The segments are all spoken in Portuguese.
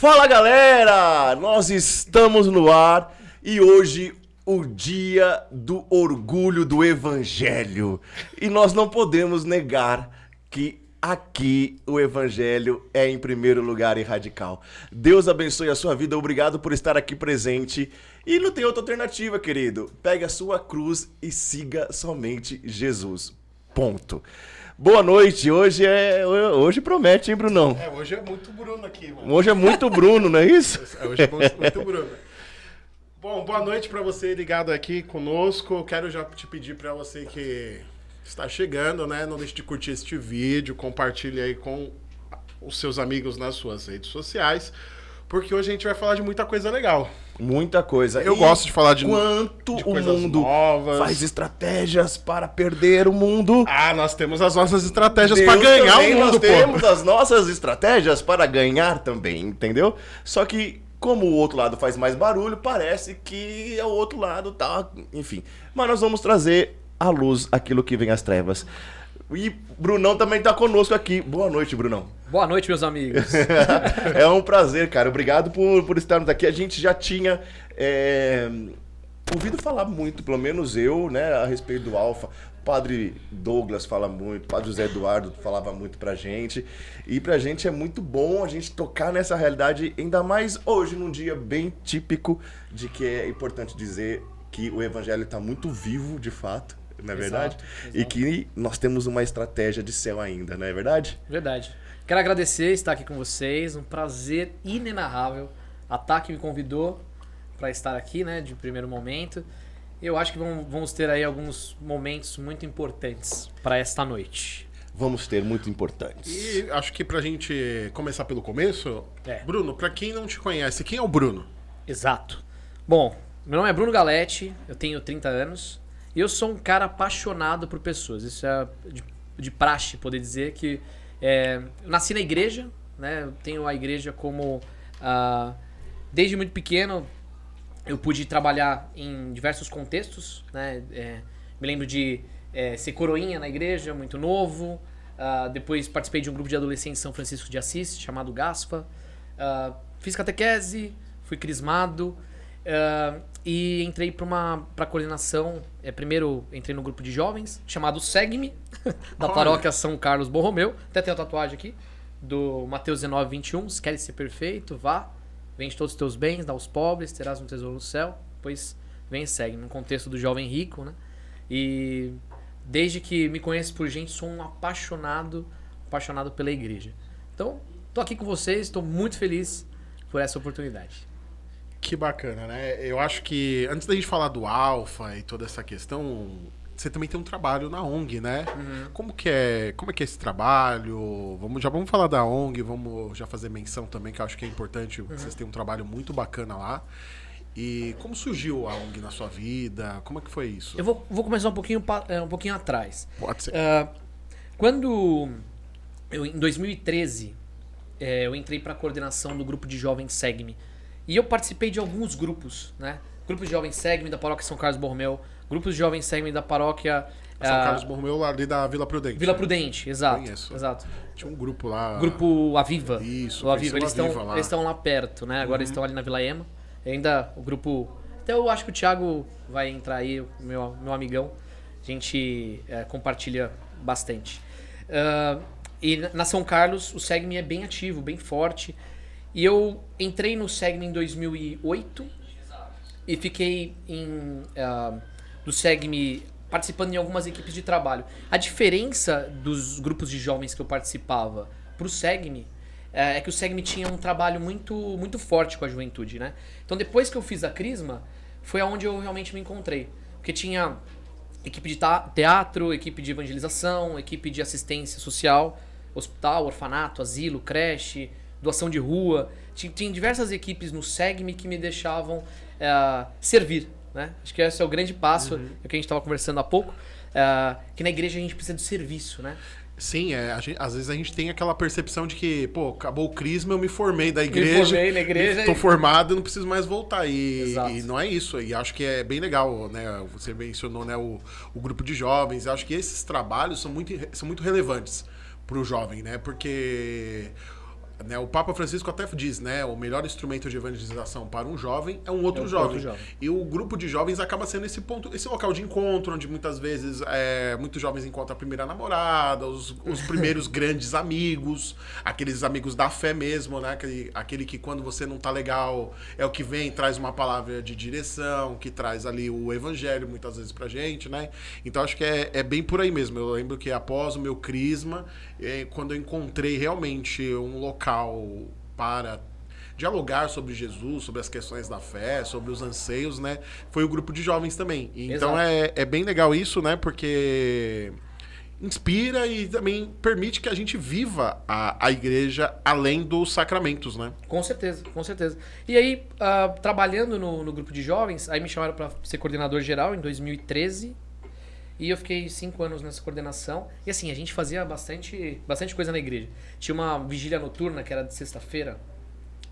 Fala galera! Nós estamos no ar e hoje o dia do orgulho do evangelho. E nós não podemos negar que aqui o evangelho é em primeiro lugar e radical. Deus abençoe a sua vida, obrigado por estar aqui presente. E não tem outra alternativa, querido. Pegue a sua cruz e siga somente Jesus. Ponto. Boa noite. Hoje é hoje promete, hein, Brunão? É, hoje é muito Bruno aqui, mano. Hoje é muito Bruno, não é isso? É, hoje é muito Bruno. Bom, boa noite para você ligado aqui conosco. Quero já te pedir para você que está chegando, né, não deixe de curtir este vídeo, compartilhe aí com os seus amigos nas suas redes sociais, porque hoje a gente vai falar de muita coisa legal. Muita coisa. Eu e gosto de falar de quanto de o mundo novas. faz estratégias para perder o mundo. Ah, nós temos as nossas estratégias para ganhar o mundo, nós pô. temos as nossas estratégias para ganhar também, entendeu? Só que como o outro lado faz mais barulho, parece que é o outro lado tá, enfim. Mas nós vamos trazer à luz aquilo que vem às trevas. E Brunão também está conosco aqui. Boa noite, Brunão. Boa noite, meus amigos. é um prazer, cara. Obrigado por, por estarmos aqui. A gente já tinha é, ouvido falar muito, pelo menos eu, né, a respeito do Alfa. Padre Douglas fala muito, Padre José Eduardo falava muito pra gente. E pra gente é muito bom a gente tocar nessa realidade, ainda mais hoje, num dia bem típico de que é importante dizer que o evangelho está muito vivo, de fato, não é verdade? Exato. E que nós temos uma estratégia de céu ainda, não é verdade? Verdade. Quero agradecer estar aqui com vocês, um prazer inenarrável. A TAC me convidou para estar aqui, né, de primeiro momento. Eu acho que vamos ter aí alguns momentos muito importantes para esta noite. Vamos ter muito importantes. E acho que para a gente começar pelo começo, é. Bruno, para quem não te conhece, quem é o Bruno? Exato. Bom, meu nome é Bruno Galete, eu tenho 30 anos eu sou um cara apaixonado por pessoas. Isso é de, de praxe poder dizer que é, eu nasci na igreja, né? Eu tenho a igreja como. Uh, desde muito pequeno, eu pude trabalhar em diversos contextos, né? É, me lembro de é, ser coroinha na igreja, muito novo. Uh, depois participei de um grupo de adolescentes em São Francisco de Assis, chamado GASPA. Uh, fiz catequese, fui crismado. Uh, e entrei para uma pra coordenação. É, primeiro entrei no grupo de jovens, chamado Segue-me, da Olha. paróquia São Carlos Borromeu. Até tem a tatuagem aqui, do Mateus 19, 21. Se queres ser perfeito, vá, vende todos os teus bens, dá aos pobres, terás um tesouro no céu. Pois vem e segue, no contexto do jovem rico, né? E desde que me conheço por gente, sou um apaixonado, apaixonado pela igreja. Então, tô aqui com vocês, estou muito feliz por essa oportunidade. Que bacana, né? Eu acho que antes da gente falar do Alfa e toda essa questão, você também tem um trabalho na ONG, né? Uhum. Como que é, como é que é esse trabalho? Vamos, já vamos falar da ONG, vamos já fazer menção também, que eu acho que é importante, uhum. vocês têm um trabalho muito bacana lá. E como surgiu a ONG na sua vida? Como é que foi isso? Eu vou, vou começar um pouquinho, é, um pouquinho atrás. Pode ser. Uh, quando eu, em 2013, é, eu entrei para a coordenação do grupo de jovens Segme e eu participei de alguns grupos, né? Grupos de jovens segment da paróquia São Carlos Borromeu, grupos de jovens segment da paróquia São uh, Carlos Borromeu ali da Vila Prudente. Vila Prudente, exato. Conheço. Exato. Tinha um grupo lá. Grupo Aviva. Isso, o Aviva. Eles estão, eles estão lá perto, né? Agora uhum. eles estão ali na Vila Ema. E ainda o grupo. Até eu acho que o Thiago vai entrar aí, meu, meu amigão. A gente é, compartilha bastante. Uh, e na São Carlos, o Segme é bem ativo, bem forte. E eu entrei no Segme em 2008 e fiquei em, uh, do Segme participando em algumas equipes de trabalho. A diferença dos grupos de jovens que eu participava para o Segme é, é que o Segme tinha um trabalho muito, muito forte com a juventude, né? Então depois que eu fiz a Crisma, foi aonde eu realmente me encontrei. Porque tinha equipe de teatro, equipe de evangelização, equipe de assistência social, hospital, orfanato, asilo, creche, doação de rua. Tinha, diversas equipes no SEGME que me deixavam é, servir. Né? Acho que esse é o grande passo, uhum. que a gente estava conversando há pouco, é, que na igreja a gente precisa do serviço, né? Sim, é, gente, às vezes a gente tem aquela percepção de que, pô, acabou o crisma, eu me formei da igreja. Me formei na igreja. Tô e... formado, não preciso mais voltar. E, e, não é isso. E acho que é bem legal, né? Você mencionou né, o, o grupo de jovens. Acho que esses trabalhos são muito, são muito relevantes para o jovem, né? Porque né, o Papa Francisco até diz, né, o melhor instrumento de evangelização para um jovem é um outro, É um jovem. outro jovem. E o grupo de jovens acaba sendo esse ponto, esse local de encontro, onde muitas vezes é, muitos jovens encontram a primeira namorada, os, os primeiros grandes amigos, aqueles amigos da fé mesmo, né? Aquele, aquele que quando você não tá legal é o que vem, traz uma palavra de direção, que traz ali o evangelho muitas vezes pra gente, né? Então acho que é, é bem por aí mesmo. Eu lembro que após o meu crisma, quando eu encontrei realmente um local para dialogar sobre Jesus, sobre as questões da fé, sobre os anseios, né? Foi o grupo de jovens também. Então é, é bem legal isso, né? Porque inspira e também permite que a gente viva a, a igreja além dos sacramentos, né? Com certeza, com certeza. E aí, ah, trabalhando no, no grupo de jovens, aí me chamaram para ser coordenador geral em 2013. E eu fiquei cinco anos nessa coordenação. E assim, a gente fazia bastante, bastante coisa na igreja. Tinha uma vigília noturna, que era de sexta-feira,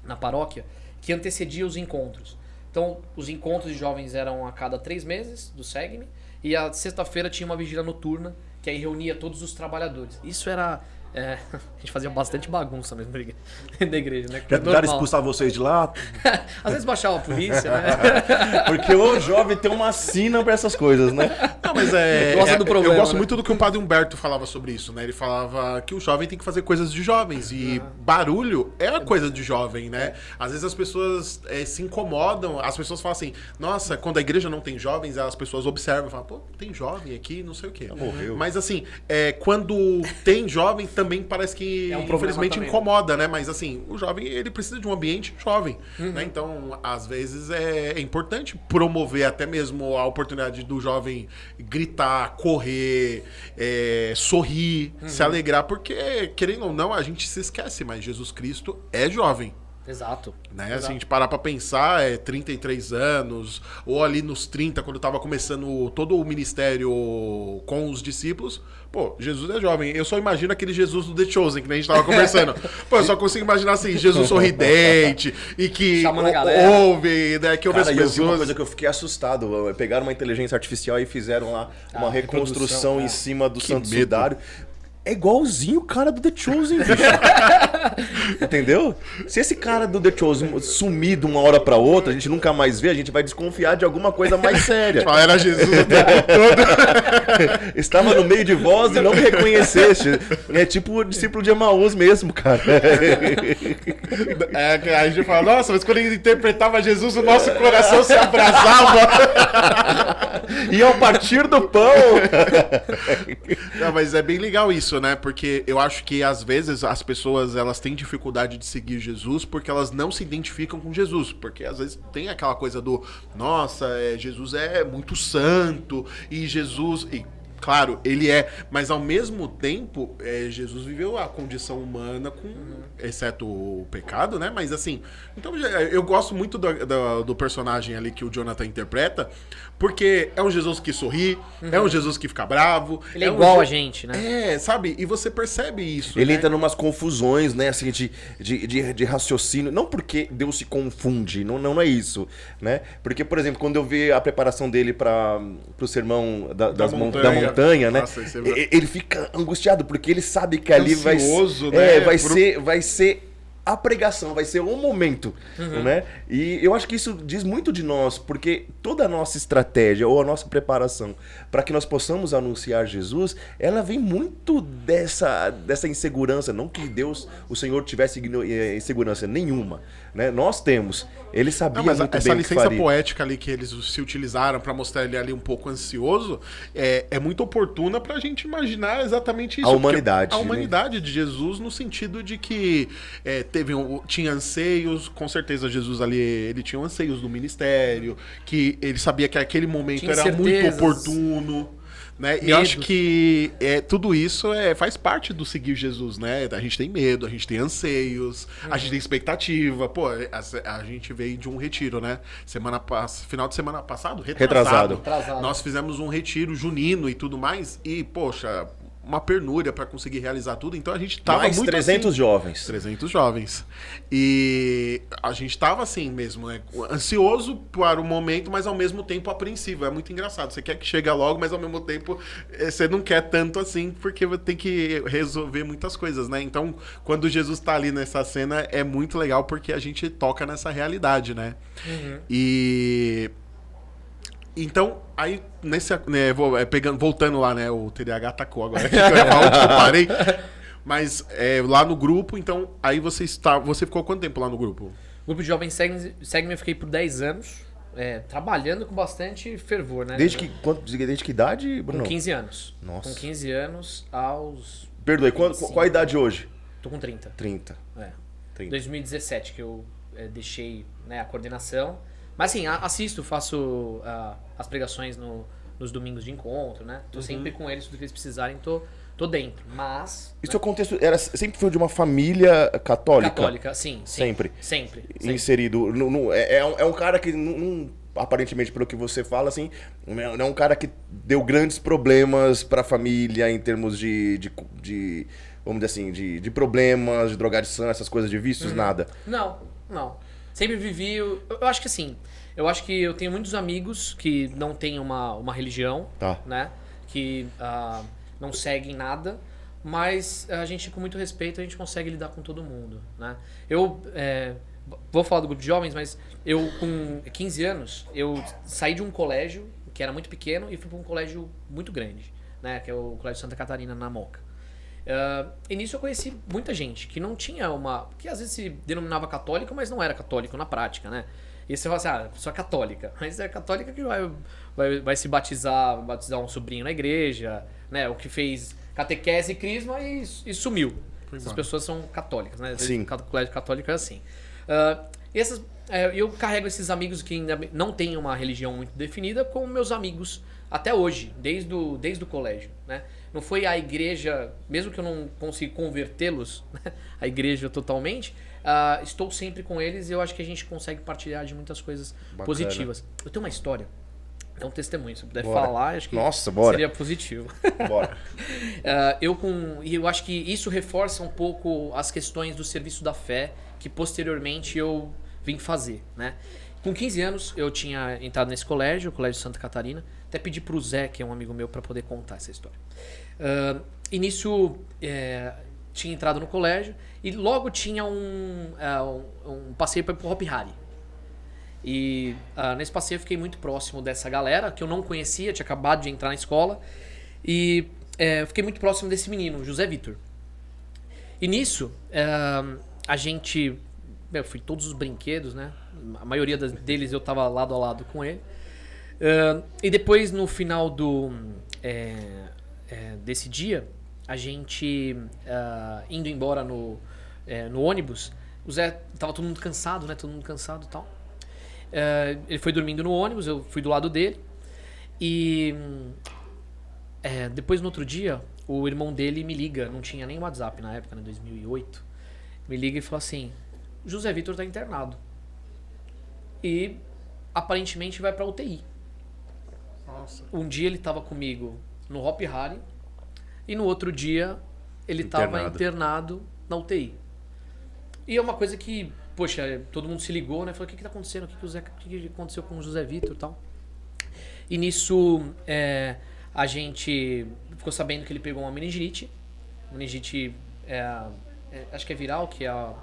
na paróquia, que antecedia os encontros. Então, os encontros de jovens eram a cada três meses, do SEGME. E a sexta-feira tinha uma vigília noturna, que aí reunia todos os trabalhadores. Isso era... é, a gente fazia bastante bagunça mesmo na igreja- da igreja, né? Já tentaram expulsar vocês de lá? Às vezes baixava a polícia, né? Porque o jovem tem uma sina pra essas coisas, né? Não, mas é. Gosta é- do problema, eu gosto né? muito do que o padre Humberto falava sobre isso, né? Ele falava que o jovem tem que fazer coisas de jovens. E barulho é uma coisa de jovem, né? Às vezes as pessoas eh, se incomodam, as pessoas falam assim, nossa, quando a igreja não tem jovens, as pessoas observam e falam, pô, tem jovem aqui, não sei o quê. morreu. Mas assim, é, quando tem jovem, também parece que É um infelizmente né? incomoda, né? Mas assim, o jovem ele precisa de um ambiente jovem, Uhum. né? Então, às vezes é, é importante promover até mesmo a oportunidade do jovem gritar, correr, é, sorrir, Uhum. se alegrar, porque querendo ou não, a gente se esquece, mas Jesus Cristo é jovem. Exato. Né? Se Exato. a gente parar pra pensar, é 33 anos, ou ali nos 30, quando tava começando todo o ministério com os discípulos, pô, Jesus é jovem. Eu só imagino aquele Jesus do The Chosen, que a gente tava conversando. pô, eu só consigo imaginar assim, Jesus sorridente, e que ouve, né, que ouve Cara, as e eu vi uma pessoas. coisa que eu fiquei assustado. Pegaram uma inteligência artificial e fizeram lá uma Ah, reconstrução em é. cima do Que Santo medo. Sudário. É igualzinho o cara do The Chosen, bicho. Entendeu? Se esse cara do The Chosen sumir de uma hora pra outra, a gente nunca mais vê, a gente vai desconfiar de alguma coisa mais séria. Fala, Era Jesus o tempo todo. Estava no meio de voz e não me reconheceste. É tipo o discípulo de Emaús mesmo, cara. É, que a gente fala, nossa, mas quando ele interpretava Jesus, o nosso coração se abrasava. E ao partir do pão. Não, mas é bem legal isso, né? Porque eu acho que às vezes as pessoas elas têm dificuldade de seguir Jesus porque elas não se identificam com Jesus. Porque às vezes tem aquela coisa do, nossa, é, Jesus é muito santo e Jesus. E, Claro, ele é, mas ao mesmo tempo, é, Jesus viveu a condição humana com, exceto o pecado, né? Mas assim, então eu gosto muito do, do, do personagem ali que o Jonathan interpreta, porque é um Jesus que sorri, é um Jesus que fica bravo. Ele é um igual Je- a gente, né? É, sabe? E você percebe isso. Ele né? entra numas confusões, né, assim, de, de, de, de raciocínio. Não porque Deus se confunde, não, não é isso, né? Porque, por exemplo, quando eu vi a preparação dele para o sermão da, das mon- da montanha. Montanha, né? Nossa, é- Ele fica angustiado, porque ele sabe que ali vai, Ansioso, ser- né? é, vai, Por- ser, vai ser a pregação, vai ser o momento, né? E eu acho que isso diz muito de nós, porque toda a nossa estratégia ou a nossa preparação para que nós possamos anunciar Jesus, ela vem muito dessa, dessa insegurança, não que Deus, o Senhor tivesse eh, insegurança nenhuma, né? Nós temos. Ele sabia Não, mas muito essa bem licença faria. poética ali que eles se utilizaram pra mostrar ele ali um pouco ansioso é, é muito oportuna pra gente imaginar exatamente isso. A humanidade, A né? humanidade de Jesus no sentido de que é, teve um- tinha anseios, com certeza Jesus ali ele tinha anseios do ministério, que ele sabia que aquele momento Tinha era muito incertezas. oportuno. Né? E acho que é, tudo isso é, faz parte do seguir Jesus, né? A gente tem medo, a gente tem anseios, a gente tem expectativa. Pô, a, a gente veio de um retiro, né? Semana. Final de semana passado? Retrasado. Retrasado. Nós fizemos um retiro junino e tudo mais. E, poxa, uma pernúria para conseguir realizar tudo. Então a gente tava Mais muito 300 assim, jovens. 300 jovens. E a gente tava assim mesmo, né? Ansioso para o momento, mas ao mesmo tempo apreensivo. É muito engraçado. Você quer que chegue logo, mas ao mesmo tempo eh, você não quer tanto assim, porque tem que resolver muitas coisas, né? Então, quando Jesus tá ali nessa cena, é muito legal porque a gente toca nessa realidade, né? E. Então, aí, nesse. Né, vou, é, pegando, voltando lá, né? O TDAH atacou agora. que eu parei. Mas é, lá no grupo, então, aí você está. Você ficou quanto tempo lá no grupo? O grupo de jovens segue, segue eu fiquei por 10 anos, é, trabalhando com bastante fervor, né? Desde que, quanto, desde que idade, Bruno? Com 15 anos. Nossa. Com 15 anos aos. Perdoe, qual, 25. qual a idade hoje? Tô com 30. 30. É. 30. 2017 que eu é, deixei né, a coordenação. Mas assim, a- assisto, faço ah, as pregações no- nos domingos de encontro, né? Tô sempre com eles, tudo que eles precisarem, tô, tô dentro. Mas. E seu contexto era, sempre foi de uma família católica? Católica, sim, sim. Sempre. Sempre. sempre. Inserido. No, no- é, é um, é cara que, não- aparentemente, pelo que você fala, assim, não é é um cara que deu grandes problemas pra família em termos de. de, de- vamos dizer assim, de, de problemas, de drogadição, essas coisas de vícios, nada. Não, não. Sempre vivi. Eu, eu acho que assim. Eu acho que eu tenho muitos amigos que não têm uma, uma religião, Tá. né? Que ah, não seguem nada. Mas a gente, com muito respeito, a gente consegue lidar com todo mundo, né? Eu. é, vou falar do grupo de jovens, mas eu, com 15 anos, eu saí de um colégio que era muito pequeno e fui para um colégio muito grande, né? Que é o Colégio Santa Catarina, na Moca. Uh, e nisso eu conheci muita gente que não tinha uma. que às vezes se denominava católico, mas não era católico na prática, né? E você fala assim, ah, sou católica. Mas é católica que vai, vai, vai se batizar, batizar um sobrinho na igreja, né? O que fez catequese e crisma e, e sumiu. Foi Essas embora. pessoas são católicas, né? Às vezes Sim. o colégio católico é assim. Uh, essas, é, eu carrego esses amigos que ainda não têm uma religião muito definida como meus amigos até hoje, desde o, desde o colégio, né? Não foi a igreja, mesmo que eu não consiga convertê-los, a igreja totalmente, ah, estou sempre com eles e eu acho que a gente consegue partilhar de muitas coisas Bacana. positivas. Eu tenho uma história, é um testemunho, se eu puder Bora. falar, acho que Nossa, bora. seria positivo. Bora. Ah, eu com e eu acho que isso reforça um pouco as questões do serviço da fé que posteriormente eu vim fazer, né? Com 15 anos eu tinha entrado nesse colégio, o Colégio Santa Catarina, até pedi pro Zé, que é um amigo meu, para poder contar essa história. E nisso é, tinha entrado no colégio e logo tinha um, ah, um, um passeio para o Hop Hari. E ah, nesse passeio eu fiquei muito próximo dessa galera que eu não conhecia, tinha acabado de entrar na escola. E é, eu fiquei muito próximo desse menino, José Vitor. E nisso, a gente. Eu fui todos os brinquedos, né? A maioria das- deles eu tava lado a lado com ele. É, e depois, no final do, é, é, desse dia, a gente ah, indo embora no, é, no ônibus, o Zé tava todo mundo cansado, né? Todo mundo cansado e tal. É, ele foi dormindo no ônibus, eu fui do lado dele. E é, depois, no outro dia, o irmão dele me liga, não tinha nem WhatsApp na época, né, 2008. Me liga e fala assim: José Vitor tá internado. E aparentemente vai pra UTI. Nossa. Um dia ele tava comigo no Hop Hari e no outro dia ele tava Internado. internado na UTI. E é uma coisa que, poxa, todo mundo se ligou, né? Falou: o que, que tá acontecendo? O que, que, o Zé- o que que aconteceu com o José Vitor e tal? E nisso é, a gente ficou sabendo que ele pegou uma meningite. Meningite, é, é, acho que é viral, que é a,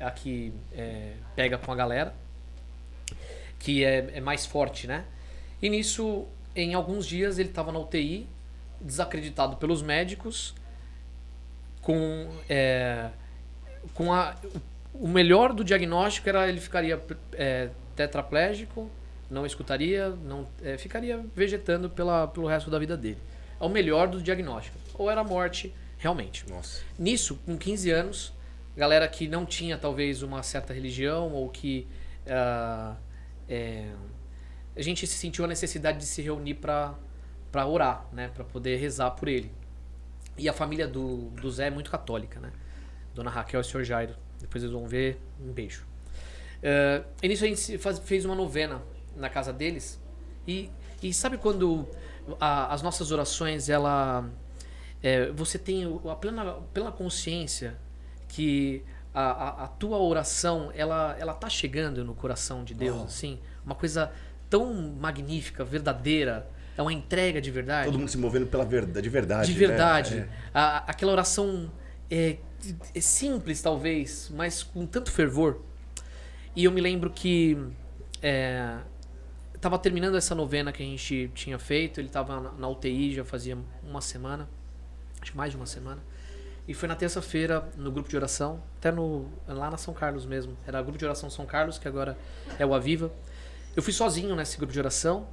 a que é, pega com a galera. Que é, é mais forte, né? E nisso, em alguns dias, ele estava na UTI, desacreditado pelos médicos, com, é, com a, o melhor do diagnóstico era ele ficaria é, tetraplégico, não escutaria, não é, ficaria vegetando pela, pelo resto da vida dele. É o melhor do diagnóstico. Ou era morte, realmente. Nossa. Nisso, com 15 anos, galera que não tinha talvez uma certa religião ou que ah, é, a gente se sentiu a necessidade de se reunir para para orar, né, para poder rezar por ele. E a família do, do Zé é muito católica, né? Dona Raquel e o Sr. Jairo. Depois eles vão ver. Um beijo. Ah, e nisso a gente faz- fez uma novena na casa deles. E, e sabe quando a- as nossas orações ela, é, você tem a plena, plena consciência que a, a, a tua oração ela ela tá chegando no coração de Deus, Oh. assim, uma coisa tão magnífica, verdadeira, é uma entrega de verdade Todo mundo se movendo pela verdade, de verdade. de né? verdade. É. A- aquela oração é, é simples, talvez, mas com tanto fervor. E eu me lembro que é, tava terminando essa novena que a gente tinha feito. Ele tava na, na UTI já fazia uma semana, acho que mais de uma semana. E foi na terça-feira no grupo de oração, até no lá na São Carlos mesmo. Era o grupo de oração São Carlos, que agora é o Aviva. Eu fui sozinho nesse grupo de oração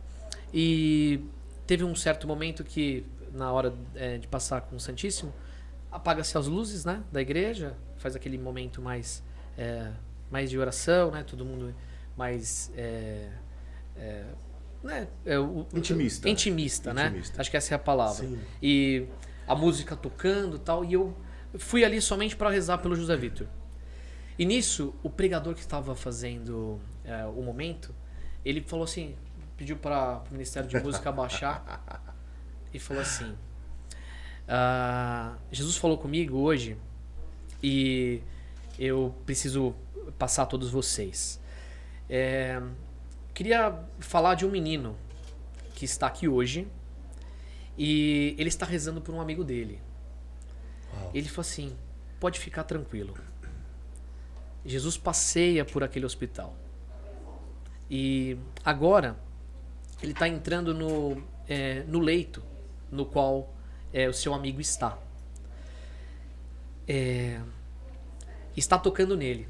e teve um certo momento que, na hora é, de passar com o Santíssimo, apaga-se as luzes né, da igreja, faz aquele momento mais, é, mais de oração, né, todo mundo mais. É, é, né, é, o- Intimista. Intimista, né? Intimista. Acho que essa é a palavra. Sim. E a música tocando tal, e eu fui ali somente para rezar pelo José Vitor. E nisso, o pregador que estava fazendo é, o momento, ele falou assim, pediu para o Ministério de Música abaixar e falou assim: "Ah, Jesus falou comigo hoje e eu preciso passar a todos vocês. É, queria falar de um menino que está aqui hoje e ele está rezando por um amigo dele. Ele falou assim: pode ficar tranquilo. Jesus passeia por aquele hospital. E agora ele está entrando no, é, no leito no qual é, o seu amigo está. É, está tocando nele.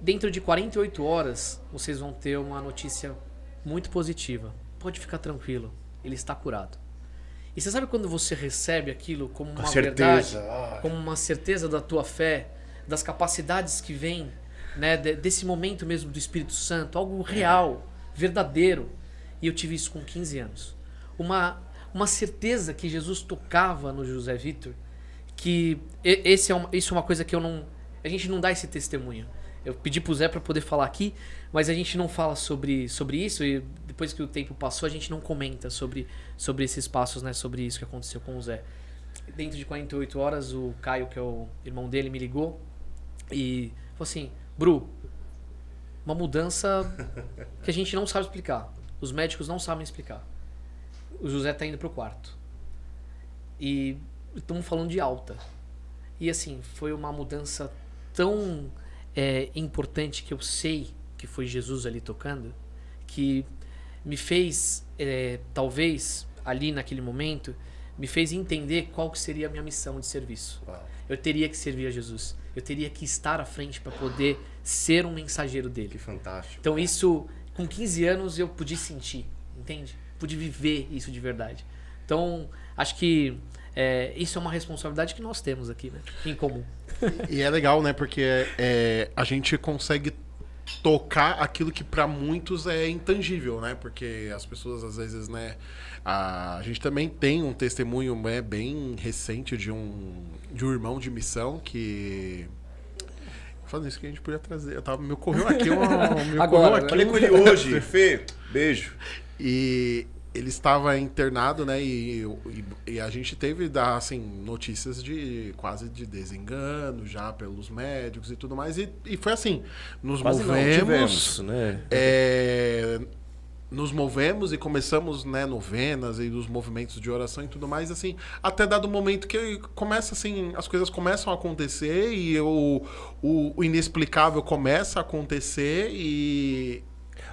Dentro de 48 horas, vocês vão ter uma notícia muito positiva. Pode ficar tranquilo, ele está curado. E você sabe quando você recebe aquilo como Com uma certeza. verdade, Ah. como uma certeza da tua fé, das capacidades que vêm, né, de- desse momento mesmo do Espírito Santo, algo real, verdadeiro. E eu tive isso com 15 anos. Uma uma certeza que Jesus tocava no José Vitor, que esse é uma, isso é uma coisa que eu não a gente não dá esse testemunho. Eu pedi pro Zé para poder falar aqui, mas a gente não fala sobre, sobre isso e depois que o tempo passou a gente não comenta sobre, sobre esses passos, né, sobre isso que aconteceu com o Zé. Dentro de 48 horas o Caio, que é o irmão dele, me ligou e falou assim: "Bru, uma mudança que a gente não sabe explicar. Os médicos não sabem explicar. O José tá indo pro quarto. E estamos falando de alta. E assim, foi uma mudança tão é, importante que eu sei que foi Jesus ali tocando, que me fez, é, talvez, ali naquele momento, me fez entender qual que seria a minha missão de serviço. Uau. Eu teria que servir a Jesus. Eu teria que estar à frente para poder ser um mensageiro dele. Que fantástico. Então isso, com 15 anos, eu pude sentir, entende? Pude viver isso de verdade. Então, acho que é, isso é uma responsabilidade que nós temos aqui, né? Em comum. E é legal, né? Porque é, a gente consegue tocar aquilo que para muitos é intangível, né? Porque as pessoas às vezes, né? A, a gente também tem um testemunho né, bem recente de um de um irmão de missão que falando isso que a gente podia trazer, eu tava me ocorreu aqui um, me Agora, ocorreu aqui Falei com ele hoje, Fê. Beijo. E ele estava internado, né? E, e- e a gente teve assim, notícias de quase de desengano já pelos médicos e tudo mais. E, e foi assim, nos Quase movemos. tivemos, né? é, nos movemos e começamos, né, novenas e os movimentos de oração e tudo mais, assim, até dado momento que começa, assim, as coisas começam a acontecer e o, o, o inexplicável começa a acontecer e,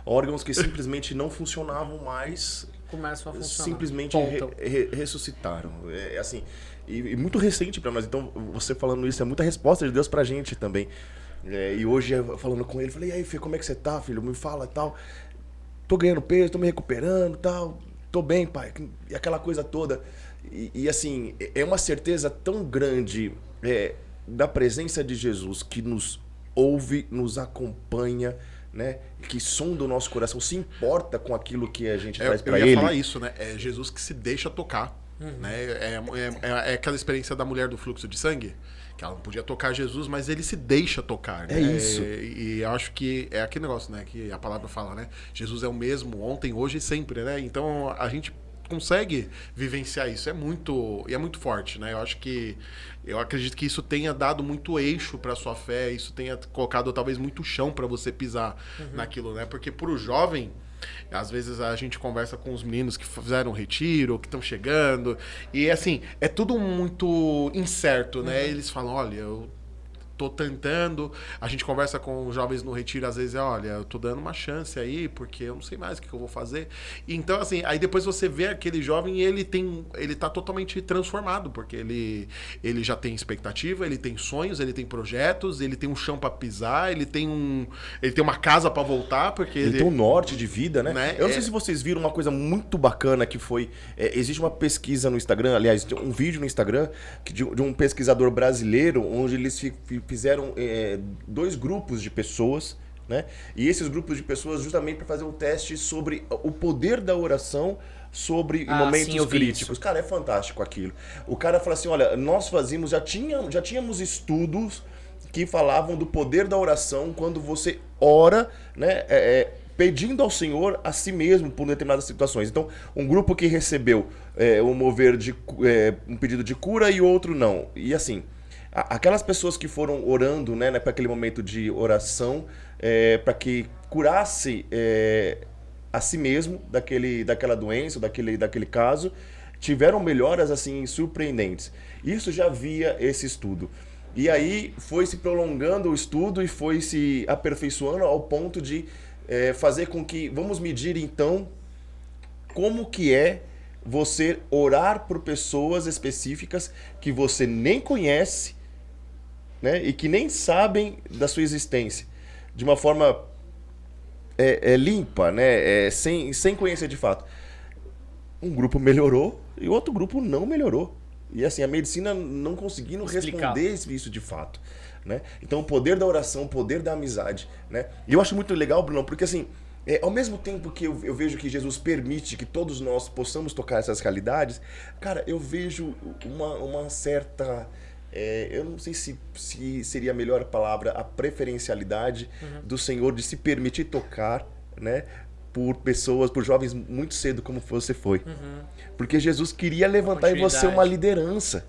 Órgãos que simplesmente não funcionavam mais, Começam a funcionar. simplesmente re- re- ressuscitaram. É assim, e, e muito recente pra nós. Então, você falando isso é muita resposta de Deus pra gente também. É, e hoje, falando com ele, falei, e aí, Fê, como é que você tá, filho? Me fala tal. Tô ganhando peso, tô me recuperando tal. Tô bem, pai. E aquela coisa toda. E, e, assim, é uma certeza tão grande é, da presença de Jesus que nos ouve, nos acompanha, né? Que sonda o nosso coração, se importa com aquilo que a gente É, traz eu pra ia ele. falar isso, né? É Jesus que se deixa tocar. Né? É, é- é aquela experiência da mulher do fluxo de sangue, que ela não podia tocar Jesus, mas ele se deixa tocar. Né? É isso. E, e eu acho que é aquele negócio, né? Que a palavra fala, né? Jesus é o mesmo ontem, hoje e sempre, né? Então a gente consegue vivenciar isso. É muito, e é muito forte, né? Eu acho que eu acredito que isso tenha dado muito eixo para sua fé, isso tenha colocado talvez muito chão para você pisar uhum. naquilo, né? Porque para o jovem, às vezes a gente conversa com os meninos que fizeram um retiro, que estão chegando, e assim, é tudo muito incerto, né? Uhum. Eles falam, olha, eu tô tentando. A gente conversa com os jovens no retiro, às vezes é, olha, eu tô dando uma chance aí, porque eu não sei mais o que eu vou fazer. Então, assim, aí depois você vê aquele jovem e ele tem. Ele tá totalmente transformado, porque ele, ele já tem expectativa, ele tem sonhos, ele tem projetos, ele tem um chão para pisar, ele tem um. Ele tem uma casa para voltar, porque. Ele, ele, tem um norte de vida, né? né? Eu não é... sei se vocês viram uma coisa muito bacana que foi. É, existe uma pesquisa no Instagram, aliás, um vídeo no Instagram de, de um pesquisador brasileiro, onde eles fizeram é, dois grupos de pessoas, né? E esses grupos de pessoas justamente para fazer um teste sobre o poder da oração sobre ah, momentos sim, críticos. Cara, é fantástico aquilo. O cara fala assim, olha, nós fazíamos, já, tinha, já tínhamos estudos que falavam do poder da oração quando você ora, né? É, é, pedindo ao Senhor a si mesmo por determinadas situações. Então, um grupo que recebeu é, um mover de é, um pedido de cura e outro não. E assim, aquelas pessoas que foram orando, né, né para aquele momento de oração, é, para que curasse é, a si mesmo daquele, daquela doença, daquele, daquele caso, tiveram melhoras assim surpreendentes. Isso já via esse estudo. E aí foi se prolongando o estudo e foi se aperfeiçoando ao ponto de é, fazer com que vamos medir então como que é você orar por pessoas específicas que você nem conhece né? e que nem sabem da sua existência de uma forma é, é limpa, né? É, sem, sem conhecer de fato. Um grupo melhorou e outro grupo não melhorou. E assim, a medicina não conseguindo Explicar. responder isso de fato. Né? Então, o poder da oração, o poder da amizade. Né? E eu acho muito legal, Bruno, porque assim, é, ao mesmo tempo que eu, eu, vejo que Jesus permite que todos nós possamos tocar essas realidades, cara, eu vejo uma, uma certa é, eu não sei se, se seria a melhor palavra a preferencialidade uhum. do Senhor de se permitir tocar, né? Por pessoas, por jovens muito cedo, como você foi. Uhum. Porque Jesus queria levantar em você uma liderança.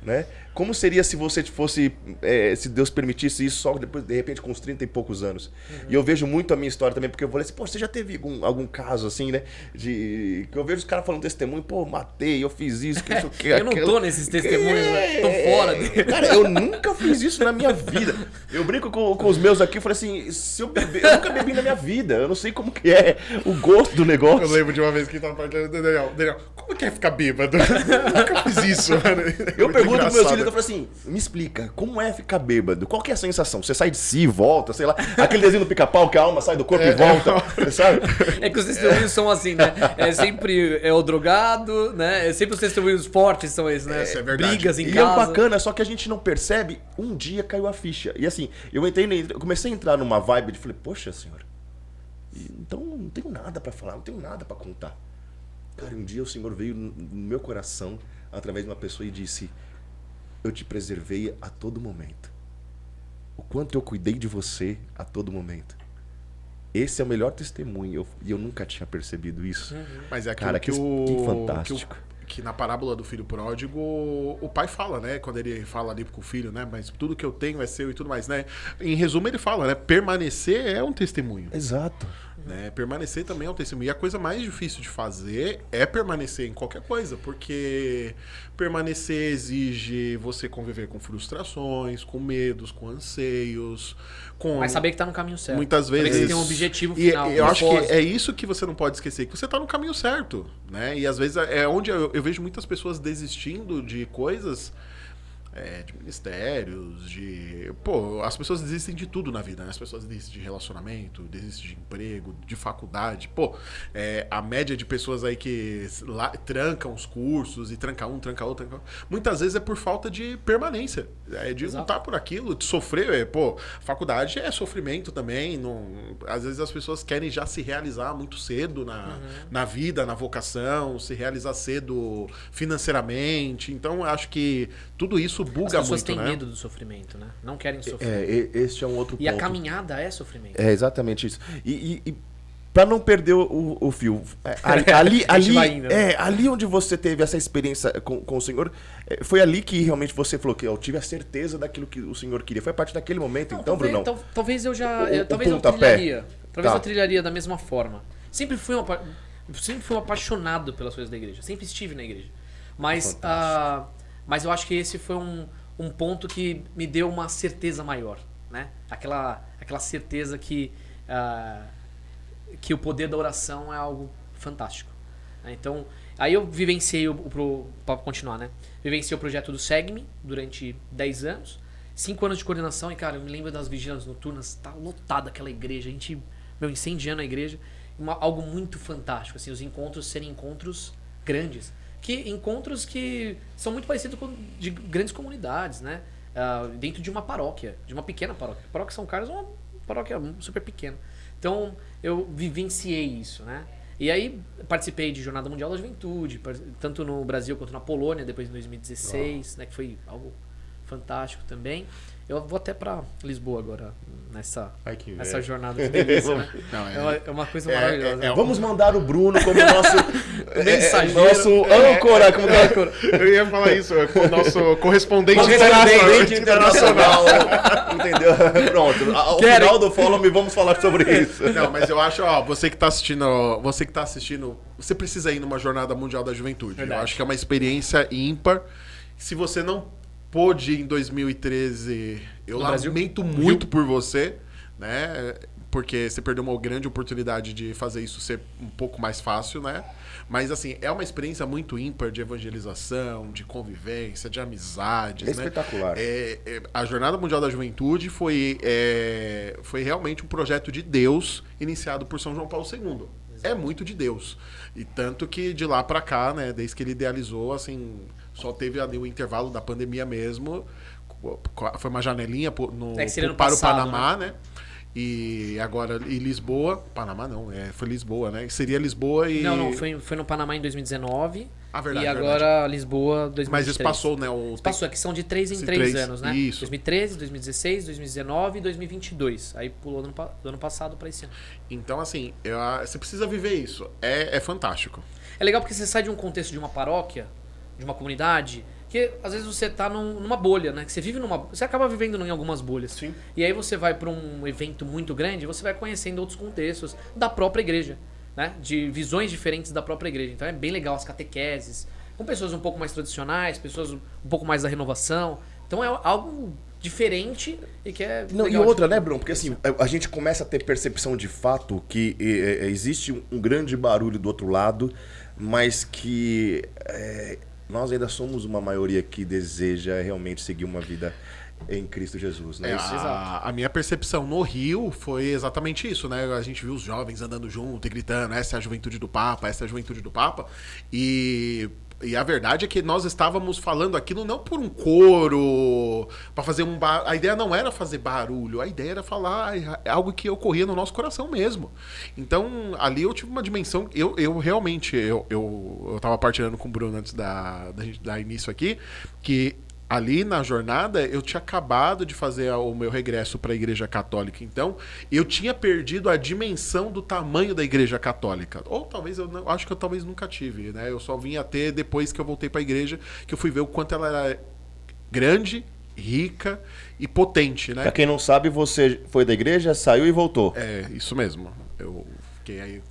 Né? Como seria se você fosse, é, se Deus permitisse isso só depois, de repente, com uns 30 e poucos anos? Uhum. E eu vejo muito a minha história também, porque eu falei assim, pô, você já teve algum, algum caso assim, né? De, que eu vejo os caras falando testemunho, pô, matei, eu fiz isso, que isso, que Eu não tô nesses testemunhos, é, Tô fora dele. Cara, eu nunca fiz isso na minha vida. Eu brinco com, com os meus aqui, eu falei assim, se eu beber, eu nunca bebi na minha vida, eu não sei como que é o gosto do negócio. Eu lembro de uma vez que tava falando, Daniel, Daniel, como que é ficar bêbado? eu nunca fiz isso, mano. eu pergunto pros meus filhos, eu falo assim, me explica, como é ficar bêbado? Qual que é a sensação? Você sai de si e volta, sei lá. Aquele desenho do pica-pau que a alma sai do corpo é, e volta, é, sabe? É que os testemunhos são assim, né? É sempre é o drogado, né? É sempre os testemunhos fortes são esses, né? É, é verdade. Brigas em e casa. E é bacana, só que a gente não percebe, um dia caiu a ficha. E assim, eu entrei, eu comecei a entrar numa vibe de falei, poxa senhora, então não tenho nada para falar, não tenho nada para contar. Cara, um dia o Senhor veio no meu coração através de uma pessoa e disse: eu te preservei a todo momento. O quanto eu cuidei de você a todo momento. Esse é o melhor testemunho. E eu, eu, nunca tinha percebido isso. Uhum. Mas é Cara, que, o, que fantástico. Que, o, que, na parábola do filho pródigo, o pai fala, né? Quando ele fala ali com o filho, né? Mas tudo que eu tenho é seu e tudo mais, né? Em resumo, ele fala, né? Permanecer é um testemunho. Exato. Né? Permanecer também é um testemunho. E a coisa mais difícil de fazer é permanecer em qualquer coisa, porque permanecer exige você conviver com frustrações, com medos, com anseios, com. Mas saber que está no caminho certo. Muitas vezes. Saber que tem um objetivo final. E eu acho que é isso que você não pode esquecer, que você está no caminho certo. Né? E às vezes é onde eu, eu vejo muitas pessoas desistindo de coisas é, de ministérios, de. Pô, as pessoas desistem de tudo na vida, né? As pessoas desistem de relacionamento, desistem de emprego, de faculdade. Pô, é, a média de pessoas aí que lá, trancam os cursos e tranca um, tranca outro, tranca outro, muitas vezes é por falta de permanência. É de Exato. lutar por aquilo, de sofrer. É, pô, faculdade é sofrimento também. Não, às vezes as pessoas querem já se realizar muito cedo na, uhum. na vida, na vocação, se realizar cedo financeiramente. Então, acho que tudo isso buga muito, As pessoas têm né? medo do sofrimento, né? Não querem sofrer. É, este é um outro e ponto. E a caminhada é sofrimento. É exatamente isso. E, e, e Pra não perder o, o fio. é, Ali, ali, A indo, né? é, ali onde você teve essa experiência com, com o senhor, é, foi ali que realmente você falou que eu tive a certeza daquilo que o senhor queria. Foi a partir daquele momento, então, talvez, Brunão? tal- talvez eu já. O- eu- talvez eu trilharia. Talvez Tá. eu trilharia da mesma forma. Sempre fui um, apa- sempre fui um apaixonado pelas coisas da igreja. Sempre estive na igreja. Mas, ah, mas eu acho que esse foi um, um ponto que me deu uma certeza maior. Né? Aquela, aquela certeza que, ah, que o poder da oração é algo fantástico. né? Então, aí eu vivenciei o, o pro, pra continuar, né? Vivenciei o projeto do SEGME durante 10 anos. Cinco anos de coordenação e, cara, eu me lembro das vigílias noturnas, tá lotada aquela igreja, a gente, meu, incendiando a igreja. Uma- algo muito fantástico, assim, os encontros serem encontros grandes. Que encontros que são muito parecidos com de grandes comunidades, né? Ah, dentro de uma paróquia, de uma pequena paróquia. A paróquia São Carlos é uma paróquia super pequena. Então, eu vivenciei isso, né? E aí, participei de Jornada Mundial da Juventude, tanto no Brasil quanto na Polônia, depois em 2016, né? Que foi algo fantástico também. Eu vou até pra Lisboa agora, nessa, Ai, que nessa jornada de delícia, né? Não, é- É uma, é uma coisa é- maravilhosa. é- Vamos mandar o Bruno como nosso, é, é, Mensageiro. nosso âncora, como que é? Eu ia falar isso, é o nosso correspondente Correspondente internacional. internacional. Entendeu? Pronto. Ao Quero- final do follow me vamos falar sobre isso. Não, mas eu acho, ó, você que tá assistindo, você que tá assistindo, você precisa ir numa jornada mundial da juventude. Verdade. Eu acho que é uma experiência ímpar. Se você não pôde em 2013, eu No Brasil? lamento muito por você, né? Porque você perdeu uma grande oportunidade de fazer isso ser um pouco mais fácil, né? Mas assim, é uma experiência muito ímpar de evangelização, de convivência, de amizades, É né? espetacular. É, é, a Jornada Mundial da Juventude foi, é, foi realmente um projeto de Deus iniciado por São João Paulo II. É muito de Deus. E tanto que de lá pra cá, né, desde que ele idealizou, assim, só teve ali o intervalo da pandemia mesmo. Foi uma janelinha no, É para passado, o Panamá, né? E agora em Lisboa, Panamá não, é, foi Lisboa, né? Seria Lisboa e Não, não, foi, foi no Panamá em 2019. Ah, verdade, e agora Lisboa 2023. Mas isso passou, né? O passou, que são de 3 em Sim, 3 três, anos, né? isso. 2013, 2016, 2019 e 2022. Aí pulou do ano, do ano passado pra esse ano. Então, assim, eu- você precisa viver isso. É, é fantástico. É legal porque você sai de um contexto de uma paróquia, de uma comunidade, que às vezes você tá num- numa bolha, né? Que você vive numa. Você acaba vivendo em algumas bolhas. Sim. E aí você vai para um evento muito grande, você vai conhecendo outros contextos da própria igreja, né? De visões diferentes da própria igreja. Então é bem legal as catequeses, com pessoas um pouco mais tradicionais, pessoas um pouco mais da renovação. Então é algo diferente e que é Não, e legal de- outra, né, Bruno? Porque assim, a- gente começa a ter percepção de fato que existe um, grande barulho do outro lado, mas que eh, nós ainda somos uma maioria que deseja realmente seguir uma vida em Cristo Jesus, né? É, Isso- a, a minha percepção no Rio foi exatamente isso, né? A gente viu os jovens andando junto e gritando: essa é a juventude do Papa, essa é a juventude do Papa. E, e a verdade é que nós estávamos falando aquilo não por um coro, para fazer um bar... A ideia não era fazer barulho, a ideia era falar é algo que ocorria no nosso coração mesmo. Então, ali eu tive uma dimensão. Eu, eu realmente, eu, eu, eu tava partilhando com o Bruno antes da, da gente dar início aqui, que ali na jornada eu tinha acabado de fazer o meu regresso para a igreja católica então eu tinha perdido a dimensão do tamanho da igreja católica. Ou talvez eu não, acho que eu talvez nunca tive né? Eu só vim a ter depois que eu voltei para a igreja que eu fui ver o quanto ela era grande rica e potente né? Pra quem não sabe, você foi da igreja, saiu e voltou. é isso mesmo. Eu fiquei aí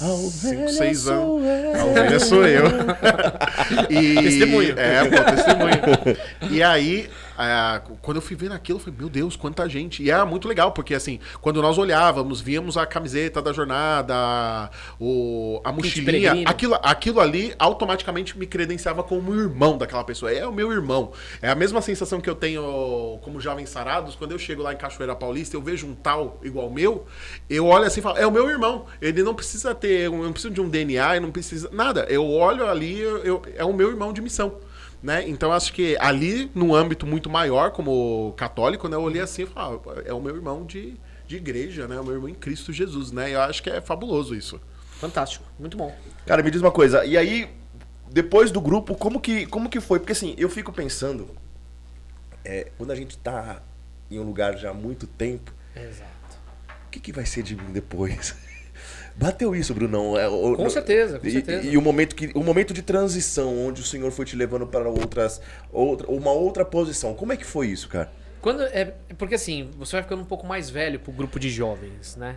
A ovelha cinco, seis sou anos. eu. A ovelha sou eu. e, Testemunho. É, pô, testemunho. E aí, ah, quando eu fui vendo aquilo, eu falei, meu Deus, quanta gente. E era muito legal, porque assim, quando nós olhávamos, víamos a camiseta da jornada, o, a mochilinha, aquilo, aquilo ali automaticamente me credenciava como irmão daquela pessoa. É o meu irmão. É a mesma sensação que eu tenho como jovens sarados, quando eu chego lá em Cachoeira Paulista, eu vejo um tal igual o meu, eu olho assim e falo, é o meu irmão. Ele não precisa ter, eu não preciso de um DNA, não precisa nada. Eu olho ali, eu, eu- é o meu irmão de missão. Né? Então acho que ali, num âmbito muito maior, como católico, né, eu olhei assim e falei, ah, é o meu irmão de, de igreja, né? O meu irmão em Cristo Jesus, né? Eu acho que é fabuloso isso. Fantástico, muito bom. Cara, me diz uma coisa, e aí, depois do grupo, como que, como que foi? Porque assim, eu fico pensando, é, quando a gente tá em um lugar já há muito tempo, Exato. o que, que vai ser de mim depois? Bateu isso, Brunão. É, o- Com no- certeza, com e, certeza. E o momento, que, o momento de transição, onde o senhor foi te levando para outras, outra, uma outra posição. Como é que foi isso, cara? Quando é, é porque assim, você vai ficando um pouco mais velho pro grupo de jovens, né?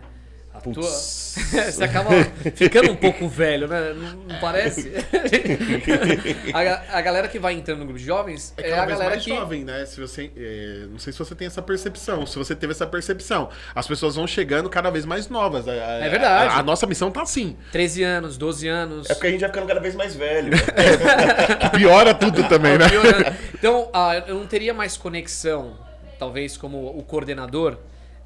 Tua- você acaba ficando um pouco velho, né? Não, parece? a, a galera que vai entrando no grupo de jovens É é, cada a vez galera mais que jovem, né? Se você, é, não sei se você tem essa percepção. Se você teve essa percepção, as pessoas vão chegando cada vez mais novas. A- a- É verdade. A, a nossa missão tá assim. 13 anos, 12 anos. É porque a gente vai ficando cada vez mais velho. Piora tudo também, né? piorando. Então, ah, eu não teria mais conexão, talvez como o coordenador,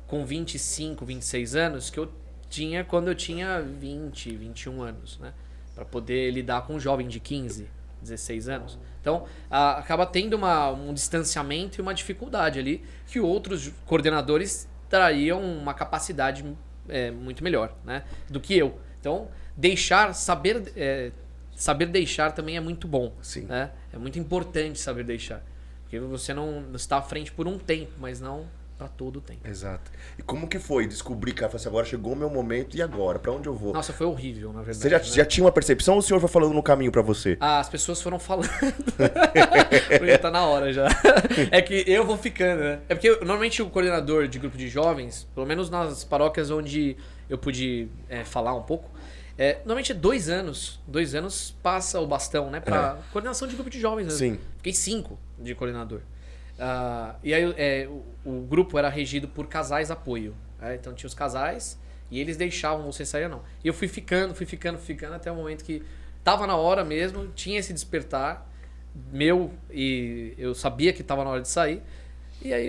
com 25, 26 anos, que eu tinha quando eu tinha 20, 21 anos, né? Pra poder lidar com um jovem de 15, 16 anos. Então, ah, acaba tendo uma, um distanciamento e uma dificuldade ali que outros coordenadores trariam uma capacidade é, muito melhor, né? Do que eu. Então, deixar, saber, é, saber deixar também é muito bom. Sim. né? É muito importante saber deixar. Porque você não está à frente por um tempo, mas não para todo o tempo. Exato. E como que foi descobrir, cara? Assim, agora chegou o meu momento, e agora? Pra onde eu vou? Nossa, foi horrível, na verdade. Você já, né? já tinha uma percepção ou o senhor foi falando no caminho pra você? Ah, As pessoas foram falando. porque tá na hora já. É que eu vou ficando, né? É porque normalmente o coordenador de grupo de jovens, pelo menos nas paróquias onde eu pude é, falar um pouco, é, normalmente é dois anos. Dois anos passa o bastão, né? Pra coordenação de grupo de jovens. né? Sim. Fiquei cinco de coordenador. Ah, e aí é, o, o grupo era regido por casais apoio. né? Então tinha os casais e eles deixavam você sair ou não. E eu fui ficando, fui ficando, ficando até o momento que tava na hora mesmo, tinha esse despertar meu e eu sabia que tava na hora de sair. E aí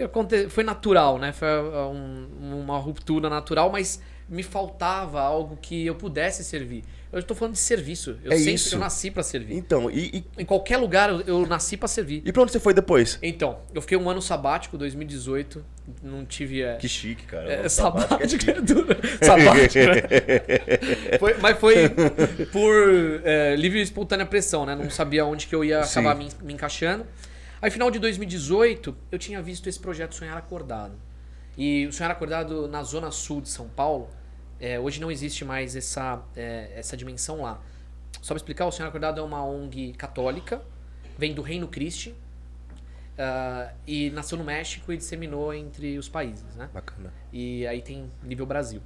foi natural, né? Foi uh, um- uma ruptura natural, mas me faltava algo que eu pudesse servir. Eu estou falando de serviço. Eu É sempre isso. eu nasci para servir. Então, e, e, Em qualquer lugar eu, eu nasci para servir. e pra onde você foi depois? Então, eu fiquei um ano sabático, 2018, não tive. É, Que chique, cara. é, sabático, é chique. é duro. sabático, né? Foi- mas foi por é, livre e espontânea pressão, né? Não sabia onde que eu ia Sim. acabar me, me encaixando. Aí, final de 2018, eu tinha visto esse projeto Sonhar Acordado. E o Sonhar Acordado na zona sul de São Paulo, é, hoje não existe mais essa, é, essa dimensão lá. Só para explicar, o Sonhar Acordado é uma ONG católica, vem do Reino Christi, ah, e nasceu no México e disseminou entre os países, né? Bacana. E aí tem nível Brasil.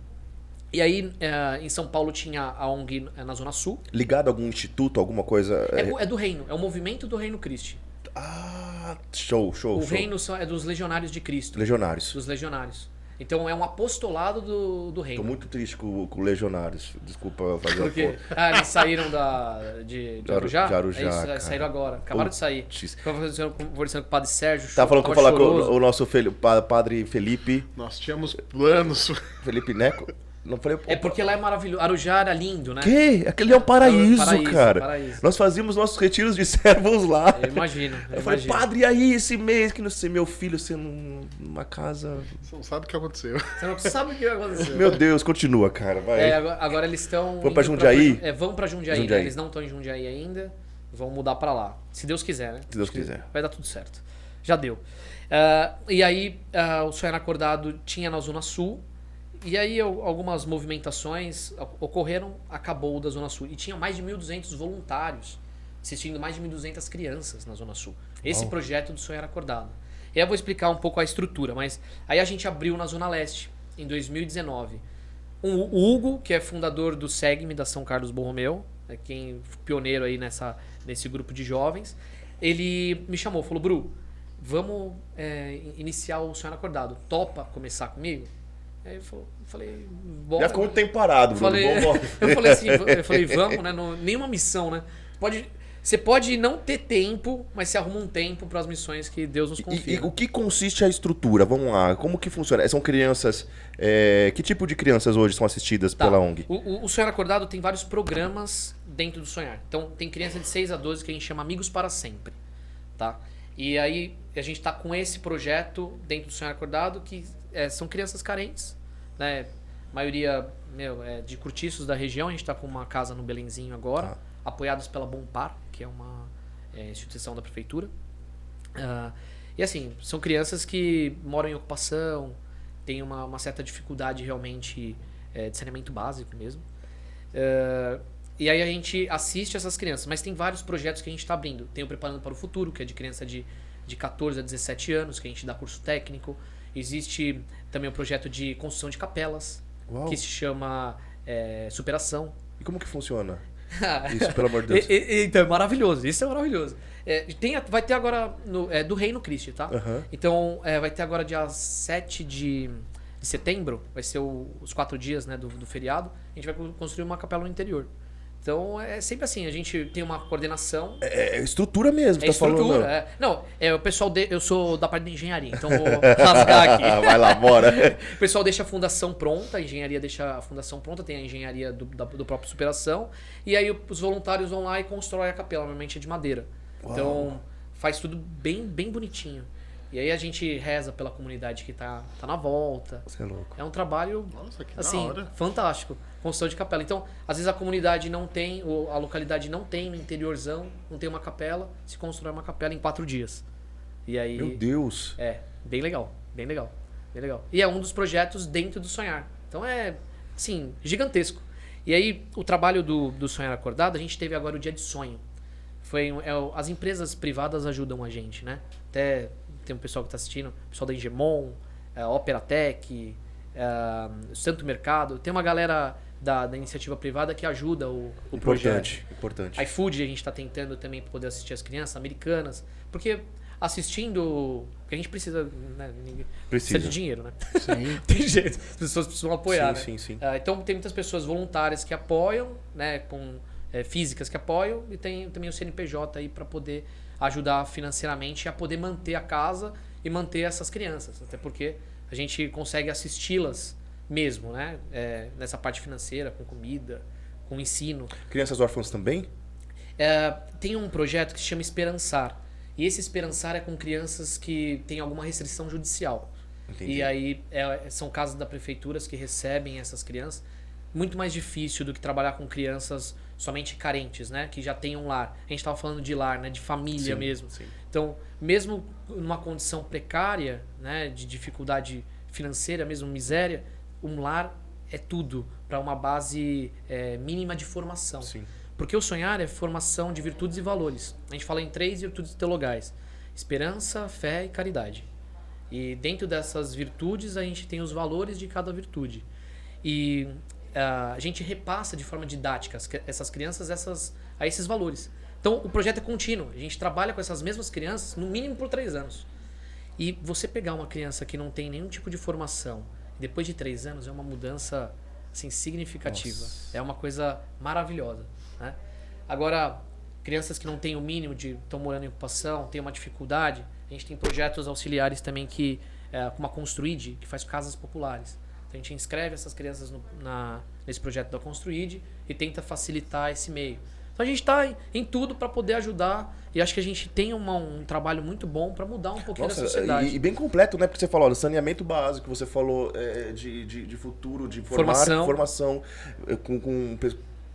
E aí, eh, em São Paulo tinha a ONG na Zona Sul. Ligado a algum instituto, alguma coisa? É, é- é do reino, é o movimento do Reino Cristo. Ah, show, show, O show. reino é dos legionários de Cristo. Legionários. Dos legionários. Então é um apostolado do, do reino. Tô muito triste com, com legionários. Desculpa fazer Porque a foto. ah, eles saíram da, de, de De Aru- Arujá? de Arujá, É isso, cara. saíram agora. Acabaram de sair. Putz. Tava conversando, com- conversando com o padre Sérgio. Tá falando que eu falar com o, o nosso padre Felipe. Nós tínhamos planos. Felipe Neco. Não falei. É porque lá é maravilhoso. Arujá era lindo, né? Que? Aquele é um paraíso, Paraíso, cara. paraíso. Nós fazíamos nossos retiros de servos lá. Eu imagino. Eu, Eu falei, imagino. padre, e aí esse mês que não sei, meu filho sendo num- numa casa. Você não sabe o que aconteceu. Você não sabe o que vai acontecer. Meu Deus, continua, cara. Vai. É, agora, agora eles estão. Vão pra Jundiaí? é, vão pra Jundiaí, né? Jundiaí. Eles não estão em Jundiaí ainda. Vão mudar pra lá. Se Deus quiser, né? Se Deus quiser. Vai dar tudo certo. Já deu. Ah, e aí, ah, o Sonhar Acordado tinha na Zona Sul. E aí, al- algumas movimentações ocorreram, acabou o da Zona Sul. E tinha mais de 1.200 voluntários assistindo mais de 1.200 crianças na Zona Sul. Esse projeto do Sonhar Acordado. E aí eu vou explicar um pouco a estrutura, mas aí a gente abriu na Zona Leste, em 2019. Um- o Hugo, que é fundador do SEGME da São Carlos Borromeu, é quem pioneiro aí nessa, nesse grupo de jovens, ele me chamou, falou, Bru, vamos é, in- iniciar o Sonhar Acordado. Topa começar comigo? Aí eu falei, bora. Já ficou muito tempo parado, Bruno. Falei, eu falei assim, eu falei, vamos, né? não- nenhuma missão, né? Pode, você pode não ter tempo, mas você arruma um tempo para as missões que Deus nos E, confia. e o que consiste a estrutura? Vamos lá, como que funciona? São crianças. é, que tipo de crianças hoje são assistidas Tá. pela ONG? O, o, o Sonhar Acordado tem vários programas dentro do Sonhar. Então, tem criança de 6 a 12 que a gente chama Amigos para Sempre. Tá? E aí, a gente está com esse projeto dentro do Sonhar Acordado, que é, são crianças carentes. Né? maioria meu, é de curtiços da região. A gente está com uma casa no Belenzinho agora, Tá. apoiados pela Bompar, que é uma é, instituição da prefeitura. Ah, e assim, são crianças que moram em ocupação, têm uma, uma certa dificuldade realmente é, de saneamento básico mesmo. É, e aí a gente assiste essas crianças. Mas tem vários projetos que a gente está abrindo. Tem o Preparando para o Futuro, que é de criança de, de 14 a 17 anos, que a gente dá curso técnico. Existe também o projeto de construção de capelas, Uau. que se chama é, Superação. E como que funciona? Isso, pelo amor de Deus. E- e- então, é maravilhoso. Isso é maravilhoso. É, tem, vai ter agora no, é, do Reino Christi, tá? Aham. Então, é, vai ter agora dia 7 de, de setembro, vai ser o- os quatro dias né, do, do feriado. A gente vai co- construir uma capela no interior. Então, é sempre assim, a gente tem uma coordenação. É, é estrutura mesmo, É tá estrutura, falando. é. Não, é o pessoal de, eu sou da parte de engenharia, então vou rasgar aqui. Vai lá, bora. O pessoal deixa a fundação pronta, a engenharia deixa a fundação pronta, tem a engenharia do, da- do próprio superação, e aí os voluntários vão lá e constroem a capela, normalmente é de madeira. Então faz tudo bem, bem bonitinho. E aí a gente reza pela comunidade que tá, tá na volta. Você é louco. É um trabalho Nossa, que assim, fantástico. Construção de capela. Então, às vezes a comunidade não tem, ou a localidade não tem no interiorzão, não tem uma capela, se constrói uma capela em quatro dias. E aí. Meu Deus. É, bem legal, bem legal, bem legal. E é um dos projetos dentro do Sonhar. Então é, sim, gigantesco. E aí, o trabalho do, do Sonhar Acordado, a gente teve agora o dia de sonho. Foi, um- é, as empresas privadas ajudam a gente, né? Até tem um pessoal que está assistindo, o pessoal da Ingemon, é, Operatec, é, Santo Mercado. Tem uma galera da, da iniciativa privada que ajuda o, o projeto. Importante, importante. iFood a gente está tentando também para poder assistir as crianças americanas. Porque assistindo. Porque a gente precisa. Né, Precisa. de dinheiro, né? Sim. Tem jeito. As pessoas precisam apoiar. Sim, né? sim, sim. Ah, então tem muitas pessoas voluntárias que apoiam, né? Com eh, físicas que apoiam, e tem também o CNPJ aí para poder ajudar financeiramente a poder manter a casa e manter essas crianças. Até porque a gente consegue assisti-las mesmo, né? Eh, nessa parte financeira, com comida, com ensino. Crianças órfãs também? É, tem um projeto que se chama Esperançar. E esse Esperançar é com crianças que têm alguma restrição judicial. Entendi. E aí é, são casas da prefeituras que recebem essas crianças. Muito mais difícil do que trabalhar com crianças somente carentes, né? Que já têm um lar. A gente estava falando de lar, né? De família Sim, mesmo. sim. Então, mesmo numa condição precária, né? De dificuldade financeira, mesmo miséria, um lar é tudo para uma base é, mínima de formação. Sim. Porque o sonhar é formação de virtudes e valores. A gente fala em três virtudes teologais: esperança, fé e caridade. E dentro dessas virtudes a gente tem os valores de cada virtude. E a gente repassa de forma didática essas crianças essas, a esses valores. Então o projeto é contínuo. A gente trabalha com essas mesmas crianças no mínimo por três anos. E você pegar uma criança que não tem nenhum tipo de formação, depois de três anos, é uma mudança assim, significativa. Nossa. É uma coisa maravilhosa. Né? Agora, crianças que não têm o mínimo de estão morando em ocupação, têm uma dificuldade, a gente tem projetos auxiliares também que, é, como a Construid, que faz casas populares. Então a gente inscreve essas crianças no- na, nesse projeto da Construid e tenta facilitar esse meio. Então a gente está em, em tudo para poder ajudar e acho que a gente tem uma- um trabalho muito bom para mudar um pouquinho da Nossa, sociedade. e, e bem completo, né? Porque você falou, olha, saneamento básico, você falou é, de, de, de futuro, de formar, Formação. formação é, com, com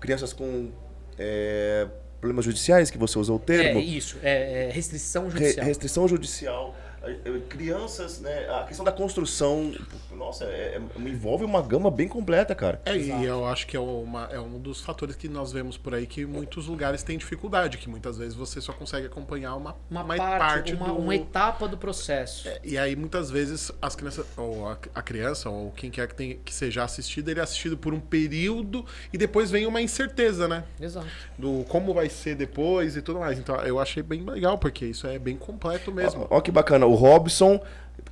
crianças com é, problemas judiciais, que você usou o termo. É isso, é, é restrição Re- judicial. restrição judicial. É, é, Crianças, né? A questão da construção, nossa, é- é- envolve uma gama bem completa, cara. É, Exato. e eu acho que é, uma, é um dos fatores que nós vemos por aí que muitos lugares têm dificuldade, que muitas vezes você só consegue acompanhar uma, Uma, uma parte, uma, do... uma etapa do processo. E aí muitas vezes as crianças, ou a, a criança, ou quem quer que, tem, que seja assistido, ele é assistido por um período e depois vem uma incerteza, né? Exato. Do como vai ser depois e tudo mais. Então eu achei bem legal, porque isso é bem completo mesmo. Ó, ó que bacana, o Robson,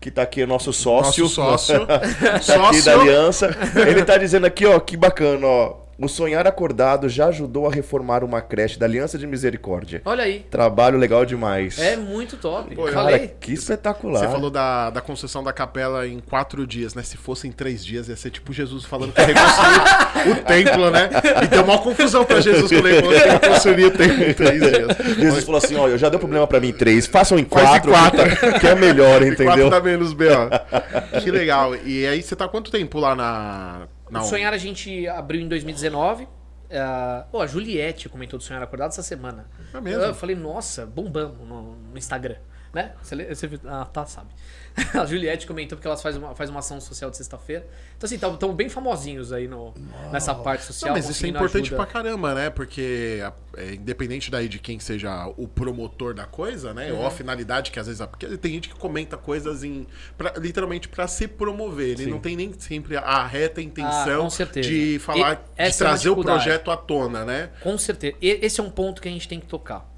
que tá aqui, é nosso sócio. Nosso sócio. aqui sócio. da aliança. Ele tá dizendo aqui, ó, que bacana, ó. O Sonhar Acordado já ajudou a reformar uma creche da Aliança de Misericórdia. Olha aí. Trabalho legal demais. É muito top. Pô, eu- Cara, Falei. que espetacular. Você falou da, da construção da capela em quatro dias, né? Se fosse em três dias, ia ser tipo Jesus falando que reconstruiu o templo, né? E deu uma confusão pra Jesus quando ele falou que reconstruiu o templo em três dias. Jesus falou assim, eu já deu problema pra mim em três, façam em Faz em quatro, quatro. Que, tá- é melhor, entendeu? quatro dá menos B, ó. Que legal. E aí, você tá quanto tempo lá na... na O? Sonhar a gente abriu em 2019. Ah, pô, a Juliette comentou do Sonhar Acordado essa semana. É mesmo? Eu falei, nossa, bombamos no, no Instagram. Né? Você, você, ah, tá, sabe. A Juliette comentou porque elas fazem uma, faz uma ação social de sexta-feira. Então, assim, estão bem famosinhos aí no, nessa parte social. Não, mas isso é importante ajuda. pra caramba, né? Porque é, independente daí de quem seja o promotor da coisa, né? Uhum. Ou a finalidade que às vezes... Porque tem gente que comenta coisas em... pra- literalmente pra se promover. Ele não tem nem sempre a reta intenção Ah, de falar, E de é trazer o dificuldade. projeto à tona, né? Com certeza. E esse é um ponto que a gente tem que tocar.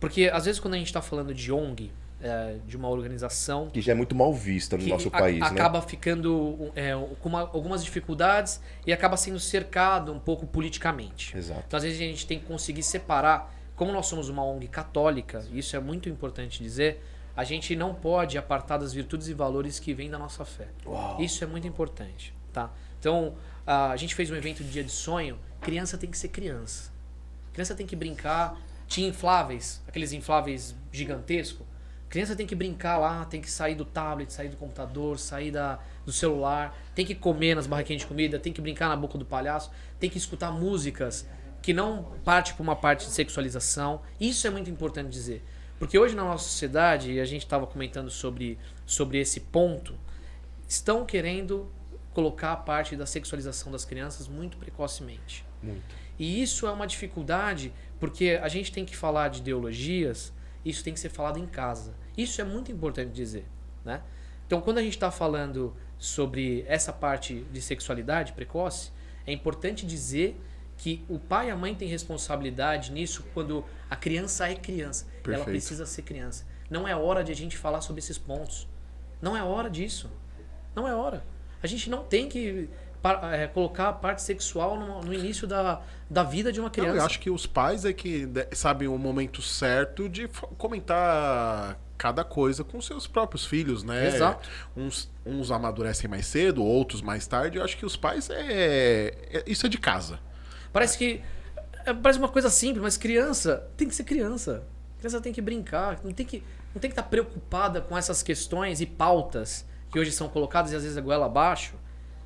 Porque, às vezes, quando a gente está falando de ONG, é, de uma organização Que já é muito mal vista no nosso a- país, né? acaba ficando é, com uma- algumas dificuldades e acaba sendo cercado um pouco politicamente. Exato. Então, às vezes, a gente tem que conseguir separar. Como nós somos uma ONG católica, e isso é muito importante dizer, a gente não pode apartar das virtudes e valores que vêm da nossa fé. Uau. Isso é muito importante, tá? Então, a gente fez um evento de dia de sonho, criança tem que ser criança. Criança tem que brincar. Tinha infláveis, aqueles infláveis gigantescos. Criança tem que brincar lá, tem que sair do tablet, sair do computador, sair da, do celular, tem que comer nas barraquinhas de comida, tem que brincar na boca do palhaço, tem que escutar músicas que não parte para uma parte de sexualização. Isso é muito importante dizer. Porque hoje na nossa sociedade, e a gente estava comentando sobre, sobre esse ponto, estão querendo colocar a parte da sexualização das crianças muito precocemente. Muito. E isso é uma dificuldade, porque a gente tem que falar de ideologias, isso tem que ser falado em casa. Isso é muito importante dizer, né? Então, quando a gente está falando sobre essa parte de sexualidade precoce, é importante dizer que o pai e a mãe têm responsabilidade nisso quando a criança é criança. Ela Perfeito. precisa ser criança. Não é hora de a gente falar sobre esses pontos. Não é hora disso. Não é hora. A gente não tem que é, colocar a parte sexual no, no início da, da vida de uma Não, criança. eu acho que os pais é que sabem o momento certo de comentar cada coisa com seus próprios filhos, né? Exato. Uns, uns amadurecem mais cedo, outros mais tarde. Eu acho que os pais é, é- isso é de casa. Parece que. é, parece uma coisa simples, mas criança tem que ser criança. Criança tem que brincar, não tem que não tem que estar preocupada com essas questões e pautas que hoje são colocadas e às vezes a goela abaixo.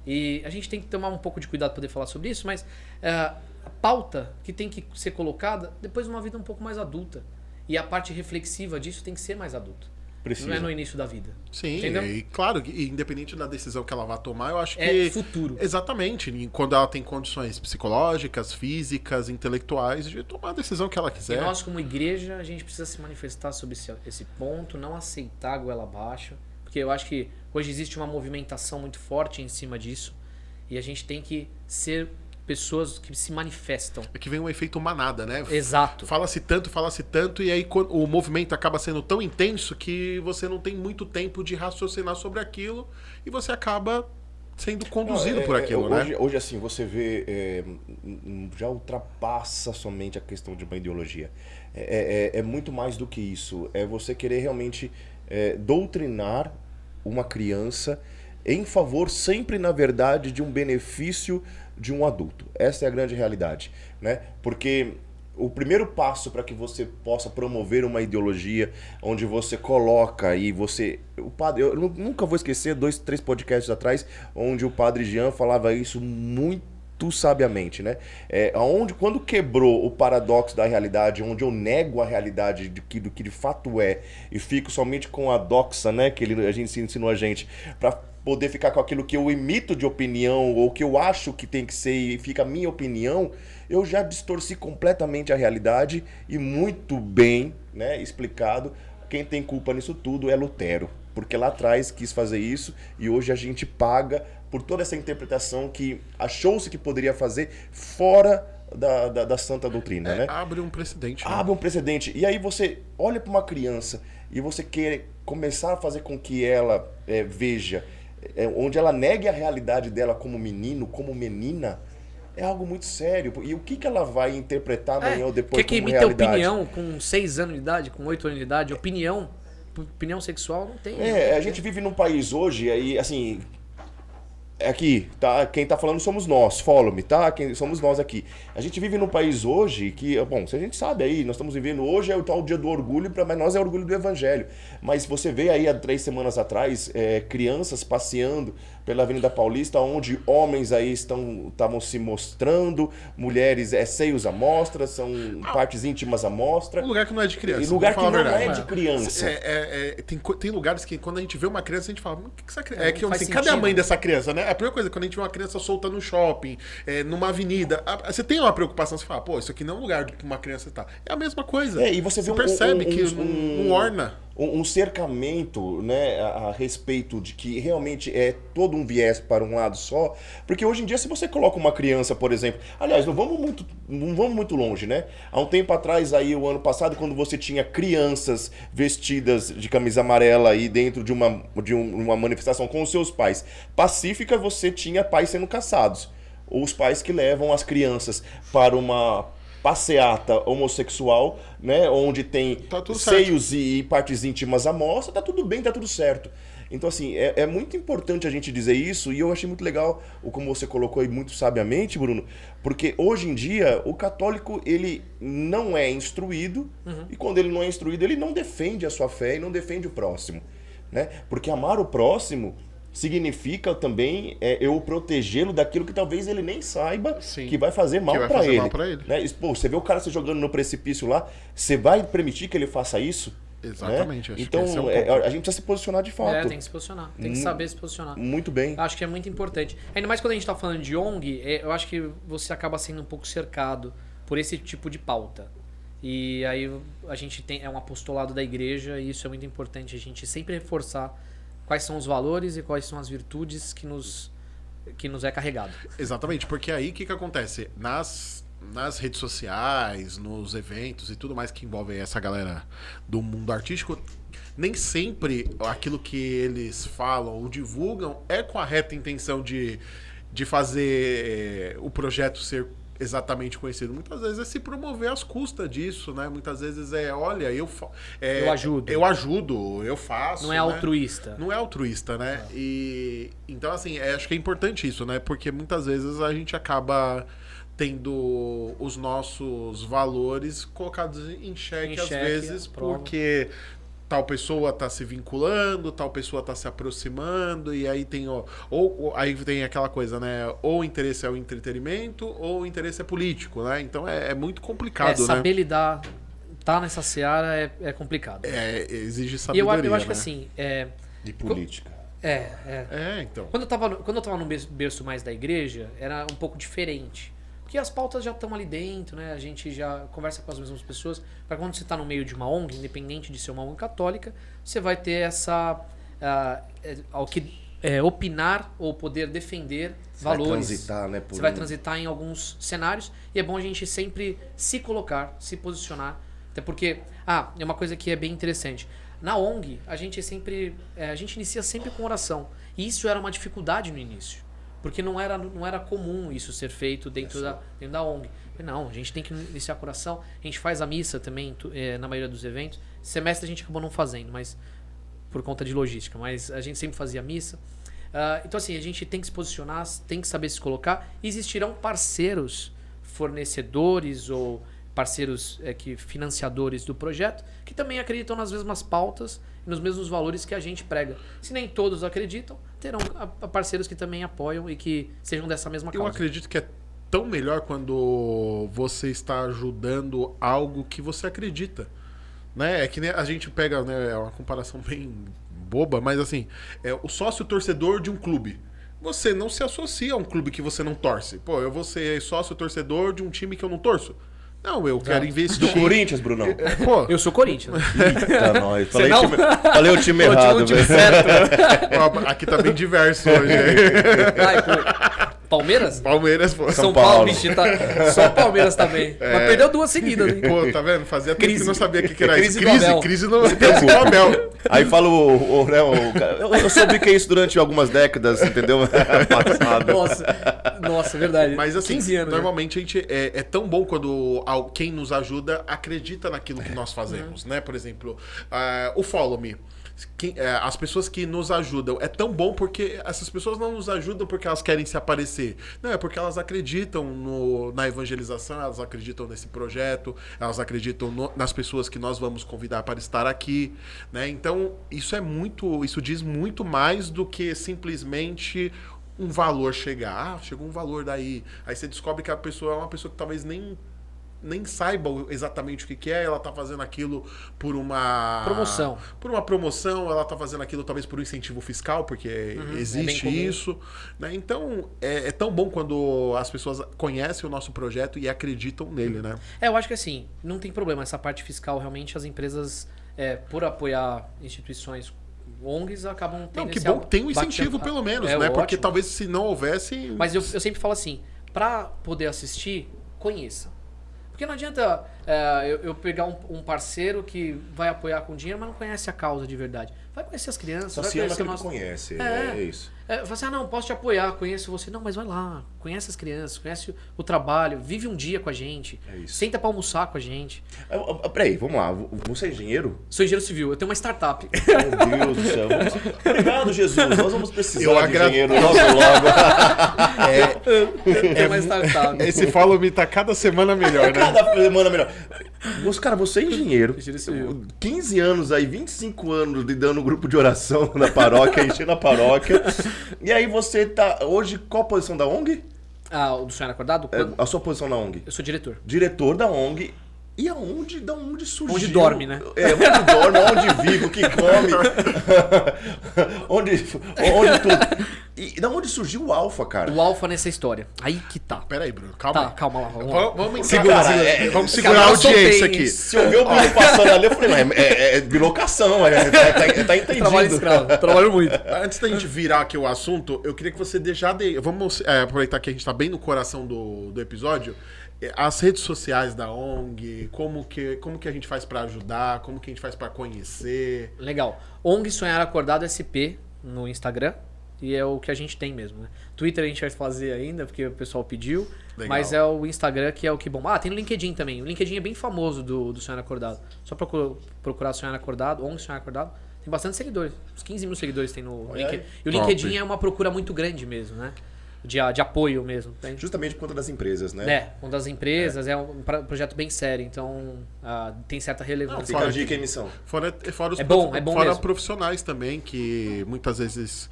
E a gente tem que tomar um pouco de cuidado para poder falar sobre isso, mas é, a pauta que tem que ser colocada depois de uma vida um pouco mais adulta. E a parte reflexiva disso tem que ser mais adulta. Precisa. Não é no início da vida. Sim, Entendeu? e claro, independente da decisão que ela vá tomar, eu acho É que. futuro. Exatamente. e Quando ela tem condições psicológicas, físicas, intelectuais, de tomar a decisão que ela E quiser. nós, como igreja, a gente precisa se manifestar sobre esse, esse ponto, não aceitar a goela abaixo, porque eu acho que hoje existe uma movimentação muito forte em cima disso, e a gente tem que ser pessoas que se manifestam. É que vem um efeito manada, né? Exato. Fala-se tanto, fala-se tanto, e aí o movimento acaba sendo tão intenso que você não tem muito tempo de raciocinar sobre aquilo e você acaba sendo conduzido Não, é- por é- aquilo, hoje, né? Hoje, assim, você vê. é, já ultrapassa somente a questão de uma ideologia. É, é- é muito mais do que isso. É você querer realmente é, doutrinar uma criança em favor, sempre, na verdade, de um benefício de um adulto. Essa é a grande realidade. Né? Porque o primeiro passo para que você possa promover uma ideologia onde você coloca e você o padre eu nu- nunca vou esquecer dois três podcasts atrás onde o padre Jean falava isso muito sabiamente né é, aonde quando quebrou o paradoxo da realidade onde eu nego a realidade do que, do que de fato é e fico somente com a doxa né que ele, a gente ensinou a gente para poder ficar com aquilo que eu imito de opinião ou que eu acho que tem que ser e fica a minha opinião, eu já distorci completamente a realidade e muito bem, né, explicado. Quem tem culpa nisso tudo é Lutero, porque lá atrás quis fazer isso e hoje a gente paga por toda essa interpretação que achou-se que poderia fazer fora da, da, da santa doutrina, É, né? abre um precedente. né? abre um precedente. E aí você olha para uma criança e você quer começar a fazer com que ela é, veja, onde ela negue a realidade dela como menino, como menina, é algo muito sério. E o que, que ela vai interpretar amanhã ou depois É, Quer que como imita realidade? opinião com 6 anos de idade, com 8 anos de idade? Opinião, opinião sexual não tem. É, a gente vive num país hoje, aí, assim, Aqui, tá? Quem tá falando somos nós, follow me, tá? Quem, somos nós aqui. A gente vive num país hoje que, bom, se a gente sabe aí, nós estamos vivendo hoje é o tal dia do orgulho, pra, mas nós é orgulho do evangelho. Mas você vê aí há três semanas atrás é, crianças passeando pela Avenida Paulista, onde homens aí estão estavam se mostrando, mulheres é seios à mostra, são partes íntimas à mostra. Um lugar que não é de criança. E lugar que não é verdade. de criança. É, é, é, tem, tem lugares que quando a gente vê uma criança, a gente fala, "Mas o que, que essa criança. É, É, que assim, cadê a mãe dessa criança, né? A primeira coisa, quando a gente vê uma criança solta no shopping, é, numa avenida, a- você tem uma preocupação, você fala, pô, isso aqui não é um lugar que uma criança tá. É a mesma coisa. É, e você vê um- percebe um- que um- um- não orna. Um, cercamento né, a, a respeito de que realmente é todo um viés para um lado só. Porque hoje em dia, se você coloca uma criança, por exemplo. Aliás, não vamos muito, não vamos muito longe, né? Há um tempo atrás, aí, o ano passado, quando você tinha crianças vestidas de camisa amarela aí dentro de uma, de um- uma manifestação com os seus pais pacífica, você tinha pais sendo caçados. Ou os pais que levam as crianças para uma passeata homossexual, né, onde tem Tá seios e partes íntimas à mostra, tá tudo bem, tá tudo certo. Então, assim, é, é muito importante a gente dizer isso, e eu achei muito legal o como você colocou aí muito sabiamente, Bruno, porque hoje em dia o católico ele não é instruído, e quando ele não é instruído, ele não defende a sua fé e não defende o próximo. Né? Porque amar o próximo significa também é, eu protegê-lo daquilo que talvez ele nem saiba Sim. que vai fazer mal vai para fazer ele. mal pra ele. Né? Pô, você vê o cara se jogando no precipício lá, você vai permitir que ele faça isso? Exatamente, Né? acho que Então, esse é o é, a gente precisa se posicionar de fato. É, tem que se posicionar. Tem que saber se posicionar. Muito bem. Acho que é muito importante. Ainda mais quando a gente tá falando de ONG, é, eu acho que você acaba sendo um pouco cercado por esse tipo de pauta. E aí a gente tem é um apostolado da igreja e isso é muito importante a gente sempre reforçar quais são os valores e quais são as virtudes que nos que nos é carregado. Exatamente, porque aí o que, que acontece? Nas, nas redes sociais, nos eventos e tudo mais que envolve essa galera do mundo artístico, nem sempre aquilo que eles falam ou divulgam é com a reta intenção de, de fazer eh, o projeto ser exatamente conhecido. Muitas vezes é se promover às custas disso, né? Muitas vezes é, olha, eu é, Eu ajudo. Eu ajudo, eu faço. Não é né? altruísta. Não é altruísta, né? E então assim, é, acho que é importante isso, né? Porque muitas vezes a gente acaba tendo os nossos valores colocados em xeque, Em às xeque, vezes à prova. porque tal pessoa tá se vinculando, tal pessoa tá se aproximando e aí tem ó, ou, ou- aí tem aquela coisa, né? Ou o interesse é o entretenimento ou o interesse é político, né? Então é, é muito É, complicado, né? saber lidar, tá nessa seara é, é complicado. É, exige e eu, sabedoria, eu acho que né? assim, é, De política. é, é, É, então. Quando eu tava, no- quando eu tava no berço mais da igreja, era um pouco diferente. Porque as pautas já estão ali dentro, né? A gente já conversa com as mesmas pessoas. Para quando você está no meio de uma ONG, independente de ser uma ONG católica, você vai ter essa. é, ao que é, opinar ou poder defender Você vai valores. transitar, né, por Você vai um- transitar em alguns cenários e é bom a gente sempre se colocar, se posicionar. Até porque, ah, é uma coisa que é bem interessante. Na ONG, a gente sempre, é, a gente inicia sempre com oração. E isso era uma dificuldade no início. Porque não era, não era comum isso ser feito dentro, da, dentro da ONG. Não, a gente tem que iniciar com oração. A gente faz a missa também é, na maioria dos eventos. Semestre a gente acabou não fazendo, mas por conta de logística. Mas a gente sempre fazia missa. Ah, então, assim, a gente tem que se posicionar, tem que saber se colocar. Existirão parceiros, fornecedores ou parceiros é, que financiadores do projeto que também acreditam nas mesmas pautas nos mesmos valores que a gente prega. Se nem todos acreditam, terão a- a parceiros que também apoiam e que sejam dessa mesma Eu causa. acredito que é tão melhor quando você está ajudando algo que você acredita. Né? É que a gente pega, né, é uma comparação bem boba, mas assim, é o sócio torcedor de um clube. Você não se associa a um clube que você não torce. Pô, eu vou ser sócio torcedor de um time que eu não torço. Não, eu quero Do investir. Corinthians, Brunão. É, Pô, Eu sou Corinthians. Eita, nós. Falei, não? o time, falei o time errado, velho. certo. ó, aqui tá bem diverso hoje. hein? Ai, pô. Palmeiras? Palmeiras, pô. São, Paulo. Paulo, bicho, tá... só Palmeiras também. Mas perdeu duas seguidas, hein? Pô, tá vendo? Fazia tempo Crise. que não sabia o que, que era Crise isso. do Crise, crise no, crise Abel. Aí fala o, o, né, o cara, eu, eu soube que é isso durante algumas décadas, entendeu? Passado. Nossa, Nossa, verdade. Mas assim, 15 anos. né? normalmente a gente é, é tão bom quando quem nos ajuda acredita naquilo que nós fazemos, né? Por exemplo, ah, o Follow Me. Quem- é, as pessoas que nos ajudam é tão bom porque essas pessoas não nos ajudam porque elas querem se aparecer. Não, é porque elas acreditam no- na evangelização, elas acreditam nesse projeto, elas acreditam no- nas pessoas que nós vamos convidar para estar aqui, né? Então, isso é muito, isso diz muito mais do que simplesmente um valor chegar. Ah, chegou um valor daí. Aí você descobre que a pessoa é uma pessoa que talvez nem nem saiba exatamente o que, que é, ela tá fazendo aquilo por uma Promoção. Por uma promoção, ela tá fazendo aquilo talvez por um incentivo fiscal, porque é existe comum. isso. Né? Então, é, é tão bom quando as pessoas conhecem o nosso projeto e acreditam nele, né? É, eu acho que assim, não tem problema. Essa parte fiscal, realmente, as empresas, é, por apoiar instituições ONGs, acabam tendo Não, que bom que tem um incentivo, pelo menos, É, né? Porque ótimo. talvez se não houvesse. Mas eu, eu sempre falo assim, pra poder assistir, conheça. Porque não adianta é, eu, eu pegar um, um parceiro que vai apoiar com dinheiro, mas não conhece a causa de verdade. Vai conhecer as crianças, Só vai se ama conhecer aquilo nosso... conhece. É. É, isso. É, fala assim, ah, não, posso te apoiar, conheço você. Não, mas vai lá, conhece as crianças, conhece o, o trabalho, vive um dia com a gente, É isso. senta pra almoçar com a gente. Ah, ah, Peraí, vamos lá. Você é engenheiro? Sou engenheiro civil, eu tenho uma startup. Meu Deus do céu. Vamos- Obrigado, Jesus. Nós vamos precisar Eu de agra- engenheiro logo, logo. eu tenho uma startup. Esse Follow Me tá cada semana melhor, né? Cada semana melhor. Cara, você é engenheiro. Engenheiro civil. 15 anos aí, 25 anos lidando grupo de oração na paróquia, enchendo a paróquia. E aí você tá. Hoje, qual a posição da ONG? Ah, o do Sonhar Acordado? É, a sua posição na ONG? Eu sou diretor. Diretor da ONG. E aonde, da onde surgiu? Onde dorme, né? É, onde dorme, onde vive, o que come. onde, onde tudo. E da onde surgiu o Alfa, cara? O alfa nessa história. Aí que tá. Pera aí, Bruno, calma Tá, calma lá, vamos lá. Vamos, vamos Segura, encarar- é, vamos cara, segurar a audiência aqui. Se eu ver o Bruno passando ali, eu falei, não, é, é, é bilocação, é, tá, tá, tá entendido. Trabalho escravo, trabalho muito. Antes da gente virar aqui o assunto, eu queria que você de- já dê. Vamos é, aproveitar que a gente tá bem no coração do, do episódio. As redes sociais da ONG, como que, como que a gente faz pra ajudar, como que a gente faz pra conhecer. Legal. ONG Sonhar Acordado SP no Instagram. E é o que a gente tem mesmo, né? Twitter a gente vai fazer ainda, porque o pessoal pediu. Legal. Mas é o Instagram que é o que bom. Ah, tem no LinkedIn também. O LinkedIn é bem famoso do, do Sonhar Acordado. Só procurar, procurar Sonhar Acordado, ONG Sonhar Acordado. Tem bastante seguidores. Uns 15 mil seguidores tem no. LinkedIn. E o Top. LinkedIn é uma procura muito grande mesmo, né? De, de apoio mesmo. Tem- Justamente por conta das empresas, né? É, uma das empresas, é, um pra- projeto bem sério, então ah, tem certa relevância. Fica a dica emissão. Fora, fora os É bom, é bom fora mesmo. profissionais também, que muitas vezes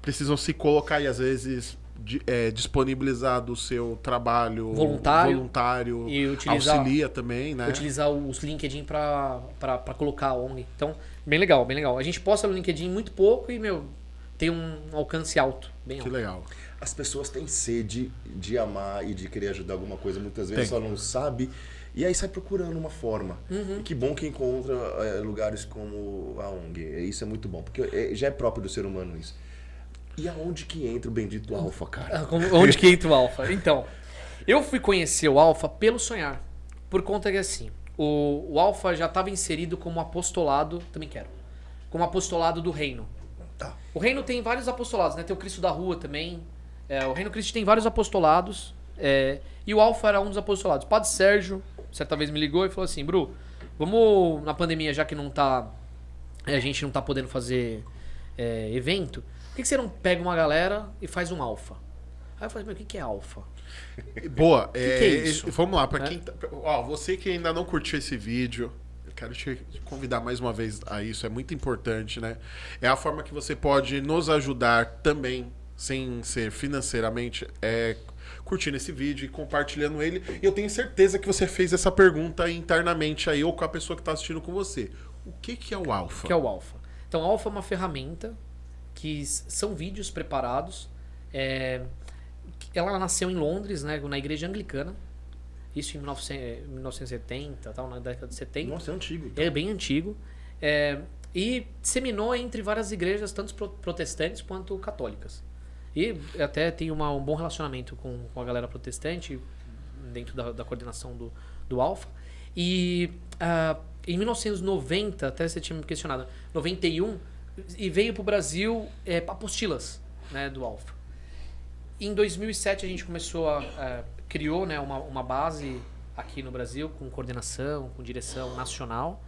precisam se colocar e às vezes di- é, disponibilizar do seu trabalho Voluntário. voluntário E utilizar- auxilia também, né? utilizar os LinkedIn pra colocar a ONG. Então, bem legal, bem legal. A gente posta no LinkedIn muito pouco e, meu, tem um alcance alto, bem Que alto. legal. As pessoas têm sede de amar e de querer ajudar alguma coisa, muitas vezes Tem. só não sabe. E aí sai procurando uma forma. Uhum. E que bom que encontra é, lugares como a ONG. É, Isso é muito bom, porque é- já é próprio do ser humano isso. E aonde que entra o bendito alfa, cara? Ah, Onde que entra o Alfa? Então, eu fui conhecer o Alfa pelo sonhar. Por conta que, assim, o, o Alfa já estava inserido como apostolado, também quero, como apostolado do reino. Tá. O reino tem vários apostolados, né? Tem o Cristo da Rua também. É, o reino Cristo tem vários apostolados. é, e o Alfa era um dos apostolados. O Padre Sérgio, certa vez me ligou e falou assim, Bru, vamos na pandemia, já que não tá. é, A gente não tá podendo fazer é, evento, por que, que você não pega uma galera e faz um alfa? Aí eu falei, meu, o que, que é alfa? Boa. é, que é isso? Vamos lá, para É. quem. tá- ó, você que ainda não curtiu esse vídeo, eu quero te convidar mais uma vez a isso, é muito importante, né? É a forma que você pode nos ajudar também, sem ser financeiramente, é curtindo esse vídeo e compartilhando ele. E eu tenho certeza que você fez essa pergunta internamente aí, ou com a pessoa que está assistindo com você. O que, que é o Alpha? O que é o alfa? Então, o alfa é uma ferramenta que são vídeos preparados. é, ela nasceu em Londres, né, na igreja anglicana. Isso em 1900 1970, tal, na década de 70. Nossa, é antigo. então. É bem antigo. É, e disseminou entre várias igrejas, tanto pro- protestantes quanto católicas. E até tem uma- um bom relacionamento com, com a galera protestante, dentro da, da coordenação do, do Alfa. E ah, em 1990, até você tinha me questionado, 91, e veio para o Brasil é, apostilas né, do Alfa. em 2007 a gente começou a, a criou né, uma, uma base aqui no Brasil com coordenação, com direção nacional.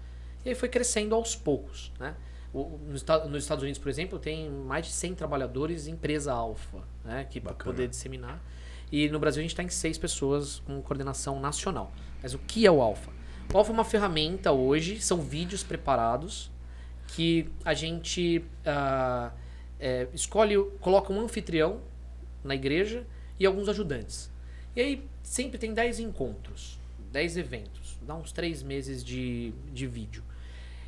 E aí foi crescendo aos poucos, né? O- nos, nos Estados Unidos, por exemplo, tem mais de 100 trabalhadores em empresa alfa, né? Que para poder disseminar. E no Brasil a gente está em seis pessoas com coordenação nacional. Mas o que é o alfa? O alfa é uma ferramenta hoje, são vídeos preparados que a gente ah, é, escolhe, coloca um anfitrião na igreja e alguns ajudantes. E aí sempre tem 10 encontros, 10 eventos, dá uns 3 meses de, de vídeo.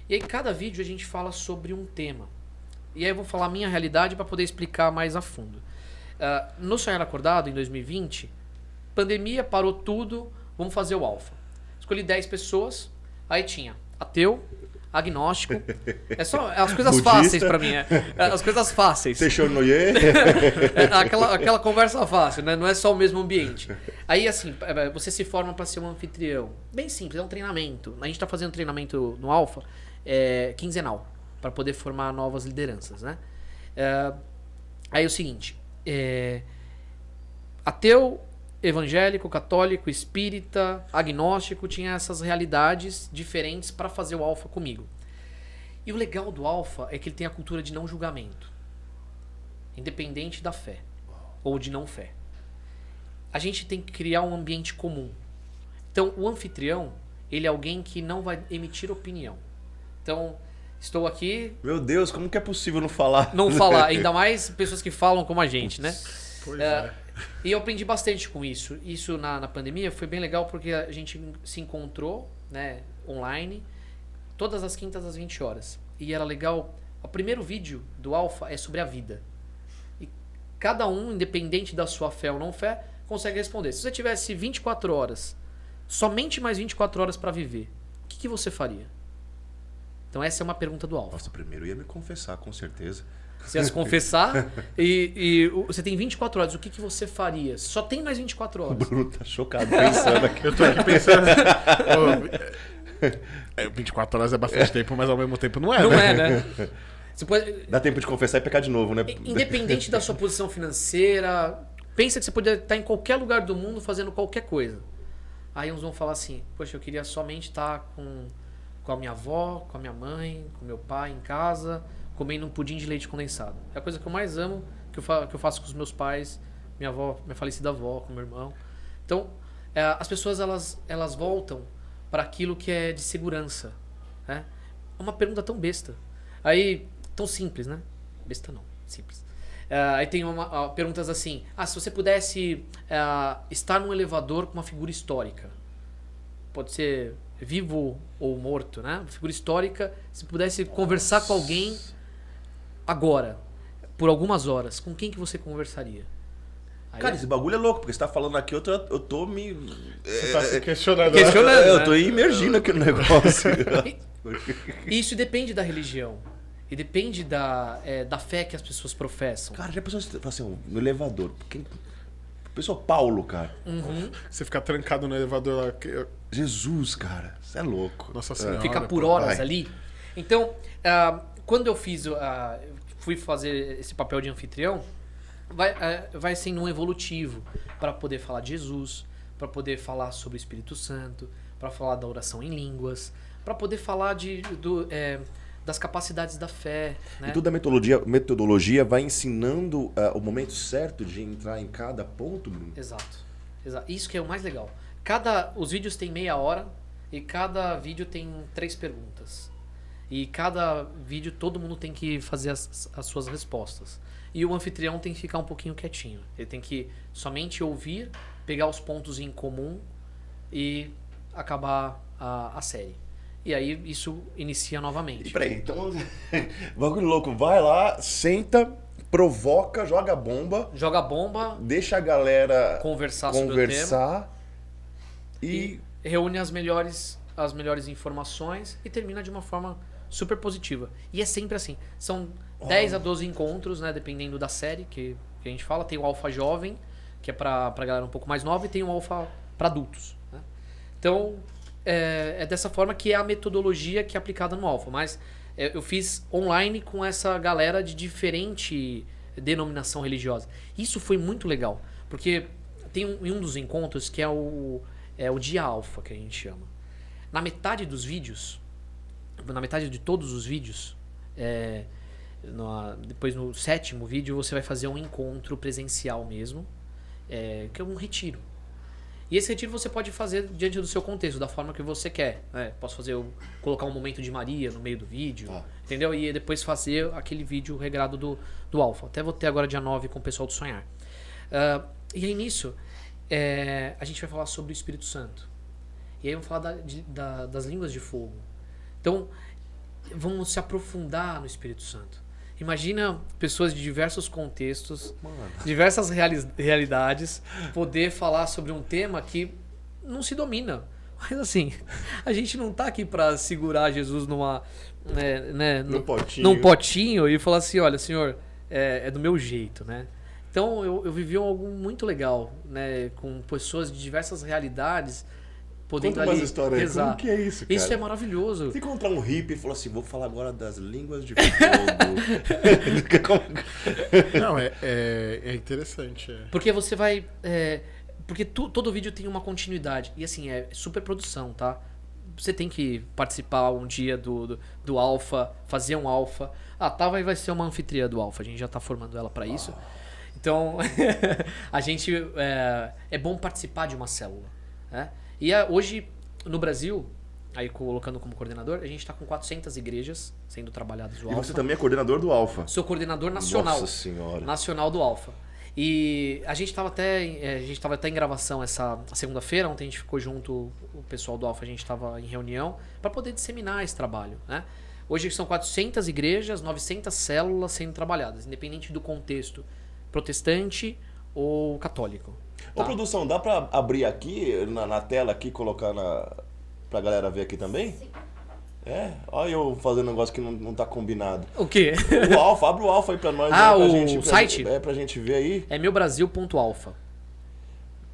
E aí cada vídeo a gente fala sobre um tema. E aí eu vou falar a minha realidade para poder explicar mais a fundo. Ah, no Sonhar Acordado, em 2020, pandemia, parou tudo, vamos fazer o alfa. Escolhi 10 pessoas, aí tinha ateu, agnóstico. É só as coisas Budista. fáceis para mim, é, é as coisas fáceis. Techornoye. É aquela, aquela conversa fácil, né? Não é só o mesmo ambiente. Aí, assim, é, você se forma para ser um anfitrião. Bem simples, é um treinamento. A gente tá fazendo treinamento no Alfa é, quinzenal, para poder formar novas lideranças, né? É, aí é o seguinte, é, ateu, evangélico, católico, espírita, agnóstico, tinha essas realidades diferentes para fazer o Alfa comigo. E o legal do Alfa é que ele tem a cultura de não julgamento independente da fé ou de não fé. A gente tem que criar um ambiente comum. Então, o anfitrião, ele é alguém que não vai emitir opinião. Então, estou aqui, Meu Deus, como que é possível não falar? não falar, ainda mais pessoas que falam como a gente, né? Pois É, é. E eu aprendi bastante com isso. Isso na, na pandemia foi bem legal porque a gente se encontrou, né, online, todas as quintas às 20 horas. E era legal. O primeiro vídeo do Alpha é sobre a vida. E cada um, independente da sua fé ou não fé, consegue responder. Se você tivesse 24 horas, somente mais 24 horas para viver, o que, que você faria? Então essa é uma pergunta do Alpha. Nossa, primeiro eu ia me confessar, com certeza. Você ia se confessar e, e o- você tem 24 horas. O que, que você faria? Só tem mais 24 O horas. Bruno tá chocado pensando aqui. Eu tô aqui pensando. É, 24 horas é bastante tempo, mas ao mesmo tempo não é, Não né? é, né? Você pode, Dá tempo de confessar e pecar de novo, né? independente da sua posição financeira, pensa que você poderia estar em qualquer lugar do mundo fazendo qualquer coisa. Aí uns vão falar assim: Poxa, eu queria somente estar com, com a minha avó, com a minha mãe, com meu pai em casa, comendo um pudim de leite condensado. É a coisa que eu mais amo, que eu, fa que eu faço com os meus pais, minha avó, minha falecida avó, com meu irmão. Então, é, as pessoas elas, elas voltam para aquilo que é de segurança. Né? É uma pergunta tão besta. Aí, tão simples, né? Besta não, simples. É, aí tem uma, perguntas assim: ah, se você pudesse é, estar num elevador com uma figura histórica, pode ser vivo ou morto, né? Uma figura histórica, se pudesse conversar com alguém agora, por algumas horas, com quem que você conversaria? Aí Cara, é- esse bagulho é louco, porque você tá falando aqui, eu tô, eu tô me. Você tá se questionando. né? Questionando. É, eu né? tô imergindo aqui no negócio. E isso depende da religião. E depende da, é, da fé que as pessoas professam. cara, já pensou assim, no elevador? Quem... Pessoa Paulo, cara. Você fica trancado no elevador lá. que- Jesus, cara. Você é louco. Nossa Senhora. Fica por horas vai. ali. Então, ah, quando eu fiz, ah, fui fazer esse papel de anfitrião, vai, ah, vai sendo um evolutivo para poder falar de Jesus, para poder falar sobre o Espírito Santo, para falar da oração em línguas, para poder falar de, do, é, das capacidades da fé. Né? E toda a metodologia, metodologia vai ensinando ah, o momento certo de entrar em cada ponto. Exato. Exato. Isso que é o mais legal. Cada, os vídeos têm meia hora e cada vídeo tem três perguntas. E cada vídeo todo mundo tem que fazer as, as suas respostas. E o anfitrião tem que ficar um pouquinho quietinho. Ele tem que somente ouvir, pegar os pontos em comum e acabar a, a série. E aí isso inicia novamente. E peraí, então. bagulho louco. Vai lá, senta, provoca, joga bomba, Joga bomba, deixa a galera conversar, sobre o tema. conversar e. e reúne as melhores, as melhores informações e termina de uma forma super positiva. E é sempre assim. São 10 a 12 encontros, né? Dependendo da série que, que a gente fala. Tem o Alfa Jovem, que é pra, pra galera um pouco mais nova, e tem o Alfa para adultos. né? Então, é, é dessa forma que é a metodologia que é aplicada no Alfa. Mas é, eu fiz online com essa galera de diferente denominação religiosa. Isso foi muito legal, porque tem um, um dos encontros que é o, é o dia alfa, que a gente chama. Na metade dos vídeos, na metade de todos os vídeos, é, no, depois no sétimo vídeo você vai fazer um encontro presencial mesmo, é, que é um retiro. E esse retiro você pode fazer diante do seu contexto, da forma que você quer. Né? Posso fazer, colocar um momento de Maria no meio do vídeo, Ah. entendeu? E depois fazer aquele vídeo regrado do, do Alfa. Até vou ter agora dia 9 com o pessoal do Sonhar. Ah, e aí nisso, é, a gente vai falar sobre o Espírito Santo. E aí vamos falar da- de- da- das línguas de fogo. Então, vamos se aprofundar no Espírito Santo. Imagina pessoas de diversos contextos, diversas reali- realidades, poder falar sobre um tema que não se domina. Mas assim, a gente não tá aqui para segurar Jesus numa, né, né, No potinho. num potinho e falar assim, olha, senhor, é, é do meu jeito, né? Então eu, eu vivi algo muito legal, né, com pessoas de diversas realidades, podendo Conta ali histórias aí. rezar. Como que é isso, cara? Isso é maravilhoso. Se encontrar um hippie e falar assim, vou falar agora das línguas de fogo. Não, é, é, é interessante. é. Porque você vai. é, porque tu- todo vídeo tem uma continuidade. E assim, é super produção, tá? Você tem que participar um dia do, do, do Alpha, fazer um Alpha. A Tava vai ser uma anfitriã do Alpha, a gente já tá formando ela para isso. Então, a gente. É, é bom participar de uma célula. Né? E a- hoje, no Brasil, aí colocando como coordenador, a gente está com 400 igrejas sendo trabalhadas o E Alpha. você também é coordenador do Alfa. Sou coordenador nacional Nossa senhora. nacional do Alfa. E a gente estava até, em- eh, a gente tava até em gravação essa segunda-feira, ontem a gente ficou junto, o pessoal do Alfa, a gente estava em reunião para poder disseminar esse trabalho, né? Hoje são 400 igrejas, 900 células sendo trabalhadas, independente do contexto protestante ou católico. Ô, tá? produção, dá pra abrir aqui, na, na tela aqui, colocar na... pra galera ver aqui também? É? Olha eu fazendo um negócio que não, não tá combinado. O quê? O Alfa, abre o Alfa aí pra nós. Ah, aí, pra o gente, pra- site? É, pra gente ver aí. É meubrasil.alfa.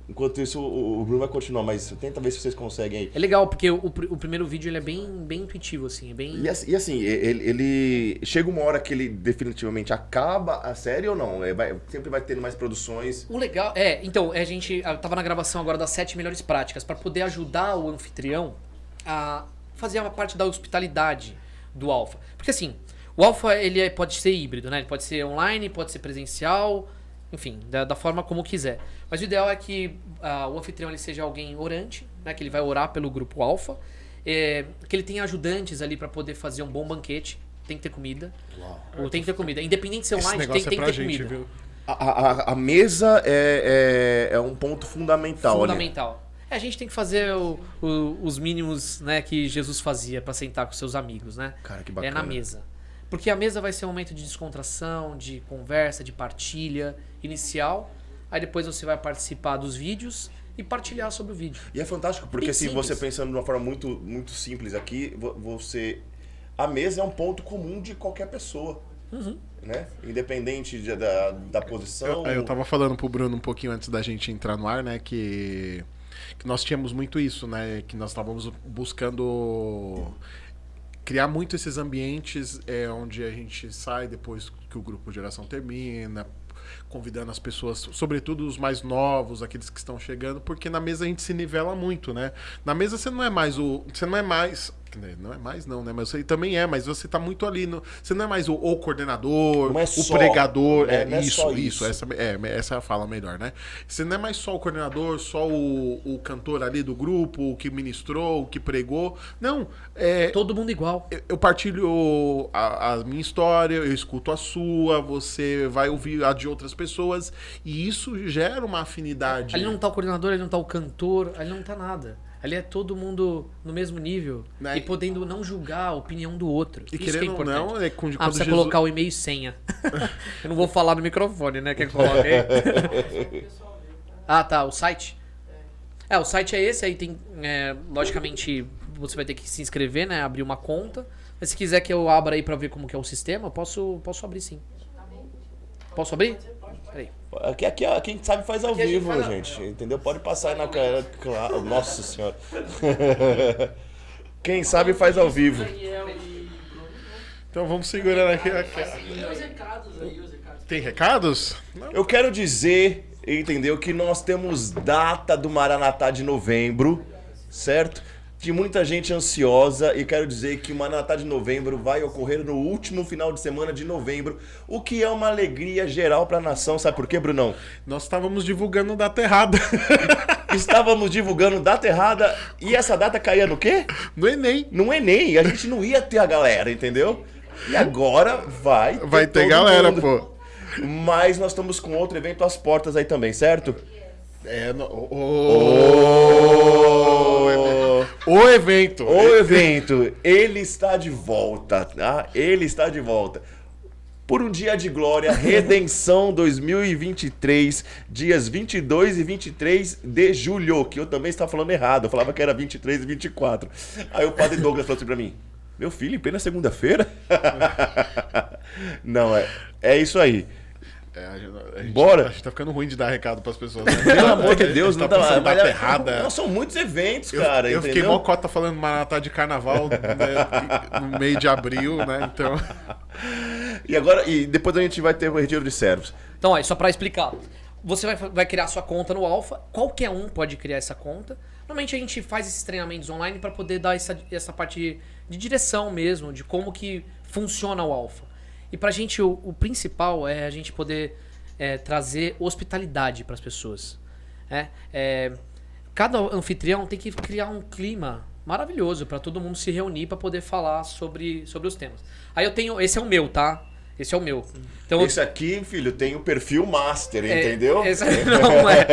Enquanto isso, o, Bruno vai continuar, mas tenta ver se vocês conseguem aí. É legal, porque o, o primeiro vídeo ele é bem, bem intuitivo, assim, é bem... E, assim- assim, ele, ele- Chega uma hora que ele definitivamente acaba a série ou não? É, vai- sempre vai tendo mais produções. O legal é, então, a gente tava na gravação agora das sete melhores práticas para poder ajudar o anfitrião a fazer uma parte da hospitalidade do Alpha. Porque assim, o Alpha ele é- pode ser híbrido, né? Ele pode ser online, pode ser presencial, enfim, da, da forma como quiser. Mas o ideal é que ah, o anfitrião ele seja alguém orante, né? Que ele vai orar pelo grupo Alpha, é, que ele tenha ajudantes ali para poder fazer um bom banquete. Tem que ter comida. Ou tem que ter comida. Independente de ser online, tem, é que ter gente, comida. viu? A, a- a mesa é, é, é um ponto fundamental. Fundamental. É, a gente tem que fazer o- o- os mínimos né, que Jesus fazia para sentar com seus amigos, né? Cara, que É bacana. na mesa. Porque a mesa vai ser um momento de descontração, de conversa, de partilha inicial. Aí depois você vai participar dos vídeos e partilhar sobre o vídeo. E é fantástico, porque Bem assim, simples. você pensando de uma forma muito, muito simples aqui, vo- você. A mesa é um ponto comum de qualquer pessoa. Uhum. Né? Independente de- da, da posição. Eu, eu tava falando pro Bruno um pouquinho antes da gente entrar no ar, né, que, que nós tínhamos muito isso, né, que nós estávamos buscando criar muito esses ambientes é, onde a gente sai depois que o grupo Geração termina, convidando as pessoas, sobretudo os mais novos, aqueles que estão chegando, porque na mesa a gente se nivela muito, né? Na mesa você não é mais o, você não é mais não é mais não, né? Mas você também é, mas você tá muito ali no, você não é mais o, o coordenador, é o só, pregador, né? é, Não é isso, isso, isso. essa é, essa é a fala melhor, né? Você não é mais só o coordenador, só o, o cantor ali do grupo, o que ministrou, o que pregou. Não, é, Todo mundo igual. eu- eu partilho a, a minha história, eu escuto a sua, você vai ouvir a de outras pessoas, e isso gera uma afinidade. Ali não tá o coordenador, ali não tá o cantor, ali não tá nada. Ali é todo mundo no mesmo nível Né? e podendo não julgar a opinião do outro. E Isso que é querendo ou importante. não, é com- Ah, quando precisa Jesus- colocar o e-mail e senha. Eu não vou falar no microfone, né? Quer que coloque aí? ah, tá. O site? É, o site é esse. Aí tem, é, logicamente, você vai ter que se inscrever, né? Abrir uma conta. Mas se quiser que eu abra aí pra ver como que é o sistema, posso, posso abrir sim. Posso abrir? Peraí. Aqui, aqui, aqui a gente sabe faz ao Aqui gente vivo, faz- gente. Entendeu? Pode passar aí na cara. Claro. Nossa senhora. Quem sabe faz ao vivo. Então vamos segurando aqui. aqui. recados aí, os recados. Tem recados? Eu quero dizer, entendeu, que nós temos data do Maranatá de novembro, certo? De muita gente ansiosa e quero dizer que o Maranatá de novembro vai ocorrer no último final de semana de novembro, o que é uma alegria geral para a nação. Sabe por quê, Brunão? Nós estávamos divulgando data errada. Estávamos divulgando data errada e essa data caía no quê? No Enem. No Enem. A gente não ia ter a galera, entendeu? E agora vai ter Vai ter galera, mundo. pô. Mas nós estamos com outro evento às portas aí também, certo? É, no, o, O, o evento. o evento, ele está de volta, tá? Ele está de volta. Por um dia de glória, Redenção 2023, dias 22 e 23 de julho, que eu também estava falando errado, eu falava que era 23 e 24. Aí o padre Douglas falou assim pra mim, meu filho, em plena segunda-feira? Não, é, é isso aí. É, a gente, a gente- Bora. A gente tá ficando ruim de dar recado pras pessoas. Né? Pelo amor de Deus, tá não dá passando data errada. Não, são muitos eventos, Eu, cara, eu fiquei entendeu? mó cota falando Maratá de carnaval né, no meio de abril, né? Então. E agora, e depois a gente vai ter o retiro de servos. Então, aí, só pra explicar. Você vai, vai criar sua conta no Alpha. Qualquer um pode criar essa conta. Normalmente a gente faz esses treinamentos online para poder dar essa, essa parte de direção mesmo, de como que funciona o Alpha. E pra gente, o, o principal é a gente poder é, trazer hospitalidade para as pessoas. É, é, cada anfitrião tem que criar um clima maravilhoso para todo mundo se reunir para poder falar sobre, sobre os temas. Aí eu tenho. Esse é o meu, tá? Esse é o meu. Então, Esse aqui, filho, tem o perfil master, é, entendeu? esse- não é.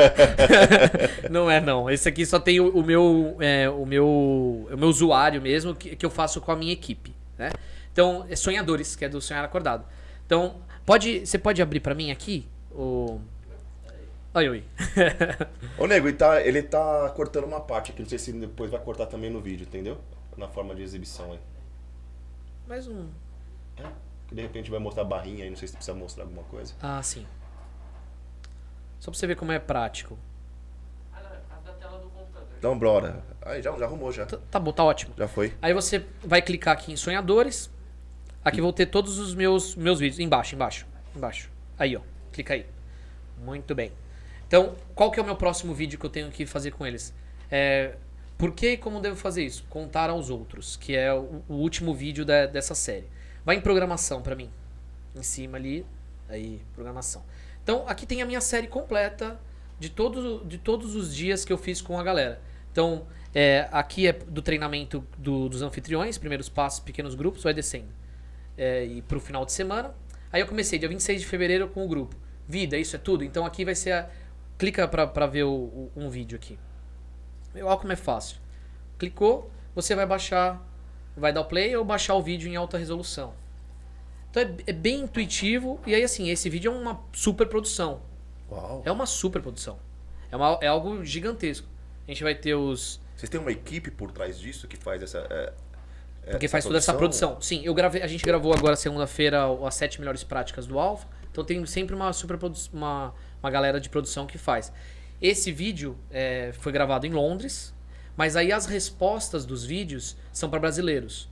não é, não. Esse aqui só tem o, o meu, é, o meu, o meu usuário mesmo que, que eu faço com a minha equipe, né? Então, é Sonhadores, que é do Sonhar Acordado. Então, pode, você pode abrir pra mim aqui o Oi, oi. Ô, nego, ele tá, ele tá cortando uma parte aqui. Não sei se depois vai cortar também no vídeo, entendeu? Na forma de exibição aí. Mais um. É, que de repente vai mostrar a barrinha aí, não sei se precisa mostrar alguma coisa. Ah, sim. Só pra você ver como é prático. Então, bora. Aí, já, já arrumou, já. Tá, tá bom, tá ótimo. Já foi. Aí você vai clicar aqui em Sonhadores. Aqui vou ter todos os meus, meus vídeos. Embaixo, embaixo, embaixo. Aí, ó. Clica aí. Muito bem. Então, qual que é o meu próximo vídeo que eu tenho que fazer com eles? É, por que e como devo fazer isso? Contar aos outros, que é o, o último vídeo da- dessa série. Vai em programação pra mim. Em cima ali, aí, programação. Então, aqui tem a minha série completa de, todo, de todos os dias que eu fiz com a galera. Então, é, aqui é do treinamento do- dos anfitriões, primeiros passos, pequenos grupos, vai descendo. É, e pro final de semana. Aí eu comecei dia 26 de fevereiro com o grupo. Vida, isso é tudo? Então aqui vai ser a... Clica pra, pra ver o- o- um vídeo aqui. Olha como é fácil. Clicou, você vai baixar, vai dar o play ou baixar o vídeo em alta resolução. Então é, é bem intuitivo e aí assim, esse vídeo é uma super produção. Uau. É uma super produção. É, uma- é algo gigantesco. A gente vai ter os... Vocês têm uma equipe por trás disso que faz essa. é, é, Porque faz toda essa produção. Sim, eu gravei, a gente gravou agora segunda-feira as sete melhores práticas do Alpha. Então tem sempre uma super uma, uma galera de produção que faz. Esse vídeo é, foi gravado em Londres, mas aí as respostas dos vídeos são para brasileiros.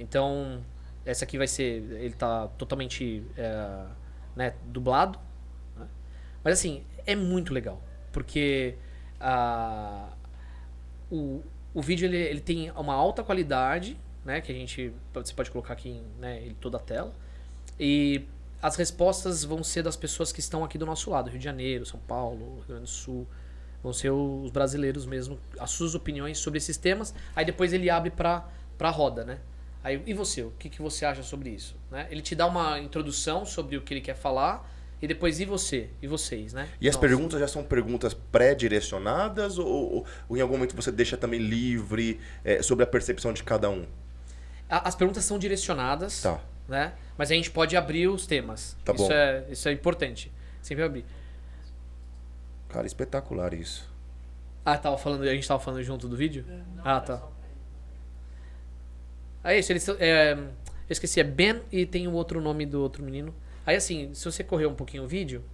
Então, essa aqui vai ser. Ele tá totalmente é, né, dublado. né? Mas assim, é muito legal. Porque ah, o, o vídeo ele, ele tem uma alta qualidade, né? Que a gente. Você pode colocar aqui em né, toda a tela. E as respostas vão ser das pessoas que estão aqui do nosso lado, Rio de Janeiro, São Paulo, Rio Grande do Sul. Vão ser os brasileiros mesmo, as suas opiniões sobre esses temas. Aí depois ele abre pra, pra roda, né? Aí, e você, o que, que você acha sobre isso? Né? Ele te dá uma introdução sobre o que ele quer falar. E depois, e você? E vocês, né? E as Nossa. perguntas já são perguntas pré-direcionadas ou, ou- ou em algum momento você deixa também livre é, sobre a percepção de cada um? A- As perguntas são direcionadas, Tá. né? Mas a gente pode abrir os temas. Tá isso bom. É, isso é importante. Sempre abrir. Cara, espetacular isso. Ah, tava falando, a gente tava falando junto do vídeo? ah, tá. Aí, isso, eles, é, eu esqueci, é Ben e tem o outro nome do outro menino. Aí, assim, se você correr um pouquinho o vídeo,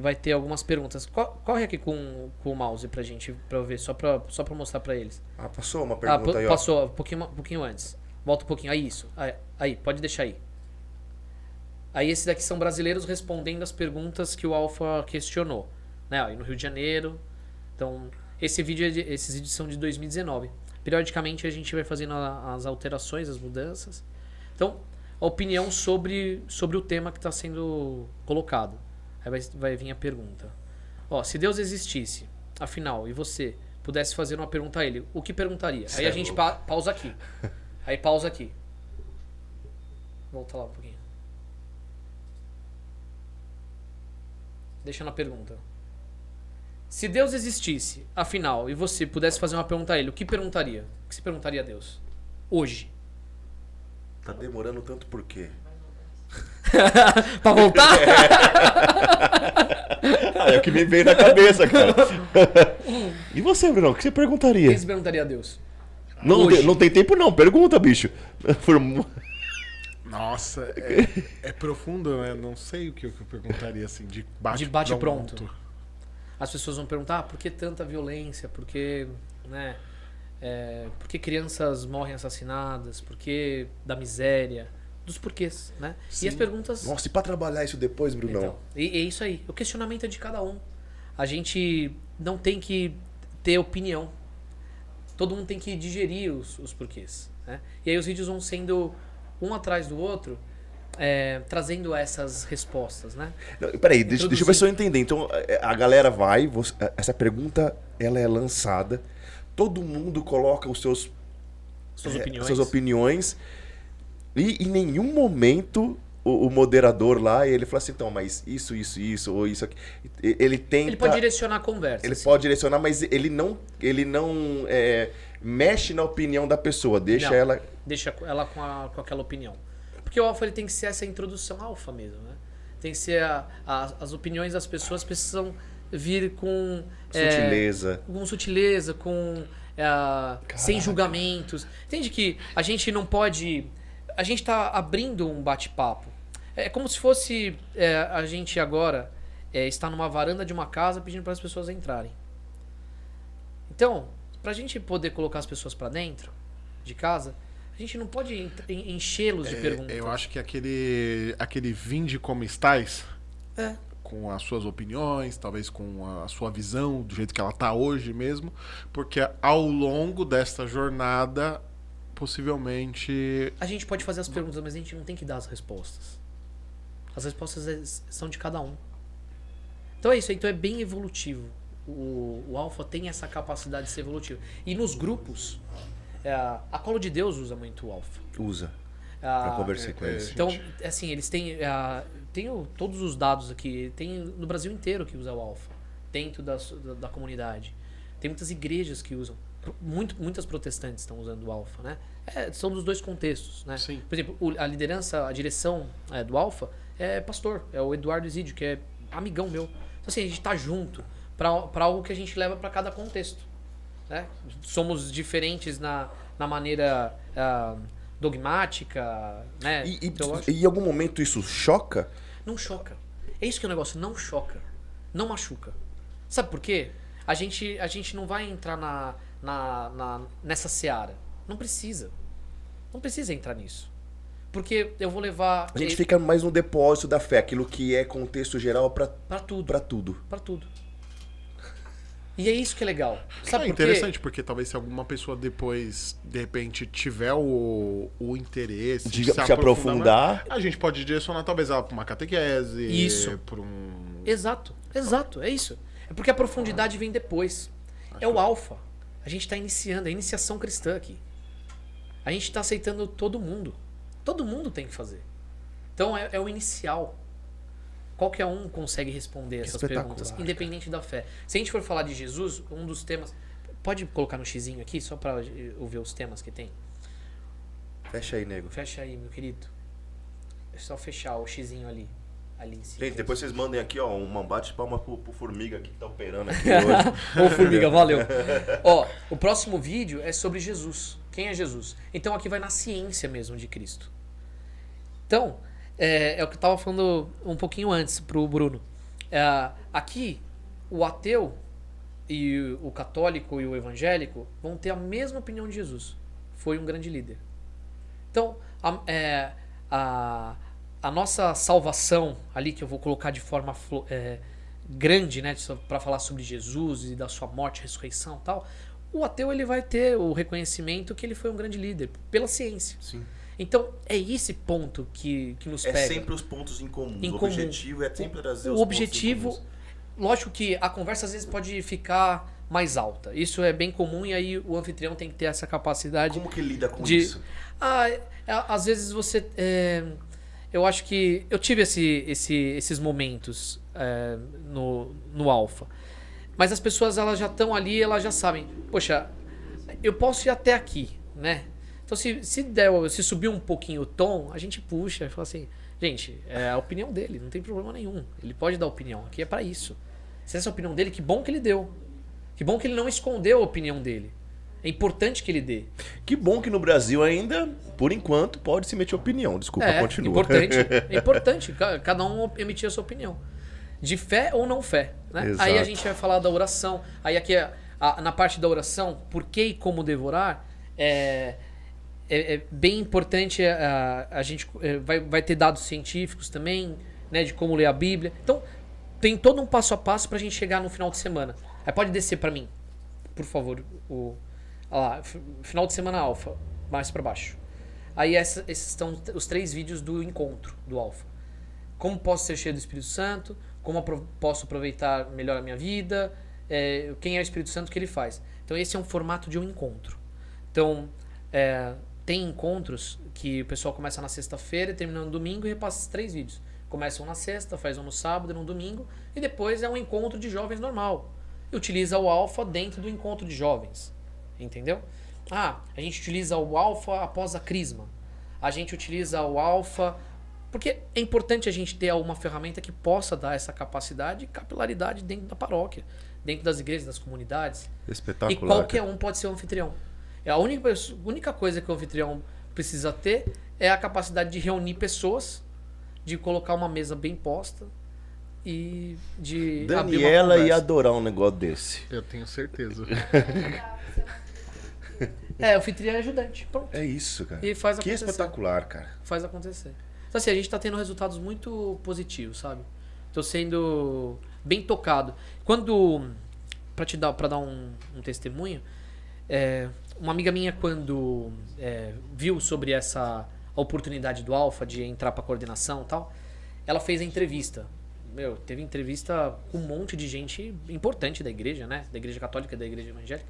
vai ter algumas perguntas. Co- Corre aqui com, com o mouse pra gente, pra eu ver, só pra, só pra mostrar pra eles. Ah, passou uma Ah, pergunta pa- aí, ó. passou, um pouquinho, um pouquinho antes. Volta um pouquinho. Aí, isso. Aí, aí, pode deixar aí. Aí esses daqui são brasileiros respondendo as perguntas que o Alfa questionou. Né? Aí no Rio de Janeiro. Então, esse vídeo é de, esses vídeos são de 2019. Periodicamente a gente vai fazendo a- as alterações, as mudanças. Então, a opinião sobre, sobre o tema que está sendo colocado. Aí vai, vai vir a pergunta. Ó, se Deus existisse, afinal, e você pudesse fazer uma pergunta a ele, o que perguntaria? Aí a é gente pa- pausa aqui. Aí pausa aqui. Volta lá um pouquinho. Deixa na pergunta. Se Deus existisse, afinal, e você pudesse fazer uma pergunta a ele, o que perguntaria? O que você perguntaria a Deus? Hoje. Tá demorando tanto por quê? pra voltar? Ah, é o que me veio na cabeça, cara. e você, Bruno? O que você O perguntaria? que você perguntaria a Deus? Não, Hoje. não tem tempo, não. Pergunta, bicho. Nossa, é, é profundo, né? Não sei o que eu perguntaria assim, de bate, De bate-pronto. As pessoas vão perguntar ah, por que tanta violência? Por que, né, é, por que crianças morrem assassinadas? Por que da miséria? Dos porquês, né? E as perguntas... Nossa, e pra trabalhar isso depois, Brunão? Então, e, é isso aí. O questionamento é de cada um. A gente não tem que ter opinião. Todo mundo tem que digerir os, os porquês. Né? E aí os vídeos vão sendo um atrás do outro, é, trazendo essas respostas, né? Não, peraí, deixa, deixa eu ver se eu entender. Então, é, a galera vai, você- essa pergunta ela é lançada, todo mundo coloca os seus Suas é, opiniões. suas opiniões e em nenhum momento o, o moderador lá ele fala assim, então, mas isso, isso, isso ou isso aqui. Ele tenta, Ele pode direcionar a conversa. ele assim. pode direcionar, mas ele não, ele não é, mexe na opinião da pessoa, deixa Não. ela Deixa ela com, a- com aquela opinião. Porque o alfa ele tem que ser essa introdução alfa mesmo, né? Tem que ser a- a- as opiniões das pessoas precisam vir com é, sutileza. com sutileza, com é, sem julgamentos. Entende que a gente não pode. A gente está abrindo um bate-papo. É como se fosse é, a gente agora é, está numa varanda de uma casa pedindo para as pessoas entrarem. Então, para a gente poder colocar as pessoas para dentro de casa, a gente não pode en- en- enchê-los de perguntas. É, eu acho que aquele, aquele vinde como estáis, É. com as suas opiniões, talvez com a sua visão, do jeito que ela tá hoje mesmo, porque ao longo desta jornada, possivelmente. A gente pode fazer as perguntas, mas a gente não tem que dar as respostas. As respostas é- são de cada um. Então é isso, então é bem evolutivo. O, o Alpha tem essa capacidade de ser evolutivo. E nos grupos, é, a Colo de Deus usa muito o Alpha. Usa. Ah, Eu conversei com eles. Então, assim, eles têm. ah, tenho todos os dados aqui. Tem no Brasil inteiro que usa o Alpha. Dentro da, da, da comunidade. Tem muitas igrejas que usam. Muito, muitas protestantes estão usando o Alpha, né? É, são dos dois contextos, né? Sim. Por exemplo, o- a liderança, a direção é, do Alpha é pastor. É o Eduardo Isidio, que é amigão meu. Então, assim, a gente tá junto para algo que a gente leva para cada contexto né? Somos diferentes na, na maneira ah, dogmática, né? E, e em algum momento isso choca? Não choca. É isso que é o negócio, não choca. Não machuca. Sabe por quê? A gente, a gente não vai entrar na, na, na- nessa seara. Não precisa. Não precisa entrar nisso. Porque eu vou levar A gente fica mais no depósito da fé, aquilo que é contexto geral pra pra tudo. pra tudo. Pra tudo. E é isso que é Sabe é por quê? interessante, porque talvez se alguma pessoa depois, de repente, tiver o, o interesse De se aprofundar. mais, a gente pode direcionar talvez ela para uma catequese, Isso. para um. Exato, exato, é isso. É porque a profundidade vem depois. É o alfa. A gente está iniciando, é a iniciação cristã aqui. A gente está aceitando todo mundo. Todo mundo tem que fazer. Então é, é o inicial. Qualquer um consegue responder essas perguntas, independente da fé. Se a gente for falar de Jesus, um dos temas. Pode colocar no xizinho aqui, só para eu ver os temas que tem? Fecha aí, nego. Fecha aí, meu querido. É só fechar o xizinho ali. Ali em cima. Gente, depois vocês mandem aqui, ó, uma bate-palma pro, pro Formiga aqui que tá operando aqui hoje. Ô, Formiga, valeu. Ó, o próximo vídeo é sobre Jesus. Quem é Jesus? Então aqui vai na ciência mesmo de Cristo. Então, é, é o que eu tava falando um pouquinho antes pro Bruno. É, aqui, o ateu e o católico e o evangélico vão ter a mesma opinião de Jesus. Foi um grande líder. Então, a, é, a- a nossa salvação, ali que eu vou colocar de forma é, grande, né, para falar sobre Jesus e da sua morte, ressurreição e tal, o ateu ele vai ter o reconhecimento que ele foi um grande líder pela ciência. Sim. Então, é esse ponto que, que nos É pega. sempre os pontos em comum. O objetivo é sempre trazer o os objetivo, pontos em lógico que a conversa às vezes pode ficar mais alta. Isso é bem comum e aí o anfitrião tem que ter essa capacidade Como que lida com de- isso? Ah, é, às vezes você. é, eu acho que. Eu tive esse, esse, esses momentos é, no, no Alpha. Mas as pessoas elas já estão ali, elas já sabem. Poxa, eu posso ir até aqui, né? Então se, se der, se subir um pouquinho o tom, a gente puxa e fala assim, gente, é a opinião dele, não tem problema nenhum. Ele pode dar opinião, aqui é pra isso. Se essa é a opinião dele, que bom que ele deu. Que bom que ele não escondeu a opinião dele. É importante que ele dê. Que bom que no Brasil ainda, por enquanto, pode se meter opinião. Desculpa, É, continua. importante. É importante. ca- Cada um emitir a sua opinião. De fé ou não fé. Né? Exato. Aí a gente vai falar da oração. Aí aqui, a- a- na parte da oração, por que e como devorar, é, é, é bem importante. A, a gente é, vai, vai ter dados científicos também, né? De como ler a Bíblia. Então, tem todo um passo a passo pra gente chegar no final de semana. Aí pode descer pra mim, por favor, o olha lá, final de semana alfa, mais pra baixo. Aí essa- esses estão os três vídeos do encontro do alfa. Como posso ser cheio do Espírito Santo? Como posso aproveitar melhor a minha vida? É, quem é o Espírito Santo? O que ele faz? Então esse é um formato de um encontro. Então é, tem encontros que o pessoal começa na sexta-feira, termina no domingo e repassa esses três vídeos. Começam na sexta, faz um no sábado e no domingo e depois é um encontro de jovens normal. E utiliza o alfa dentro do encontro de jovens. Entendeu? Ah, a gente utiliza o alfa após a crisma. A gente utiliza o alfa. Porque é importante a gente ter uma ferramenta que possa dar essa capacidade e capilaridade dentro da paróquia, dentro das igrejas, das comunidades. Espetacular. E qualquer um pode ser um anfitrião. É a única, única coisa que o anfitrião precisa ter é a capacidade de reunir pessoas, de colocar uma mesa bem posta e de abrir uma Daniela ia adorar um negócio desse. Eu tenho certeza. É, o anfitrião é ajudante. Pronto. É isso, cara. E faz que acontecer. espetacular, cara. faz acontecer. Então, assim, a gente tá tendo resultados muito positivos, sabe? Tô sendo bem tocado. Quando. Pra te dar, pra dar um, um testemunho, é, uma amiga minha, quando é, viu sobre essa oportunidade do Alfa de entrar pra coordenação e tal, ela fez a entrevista. Meu, teve entrevista com um monte de gente importante da igreja, né? Da igreja católica, da igreja evangélica.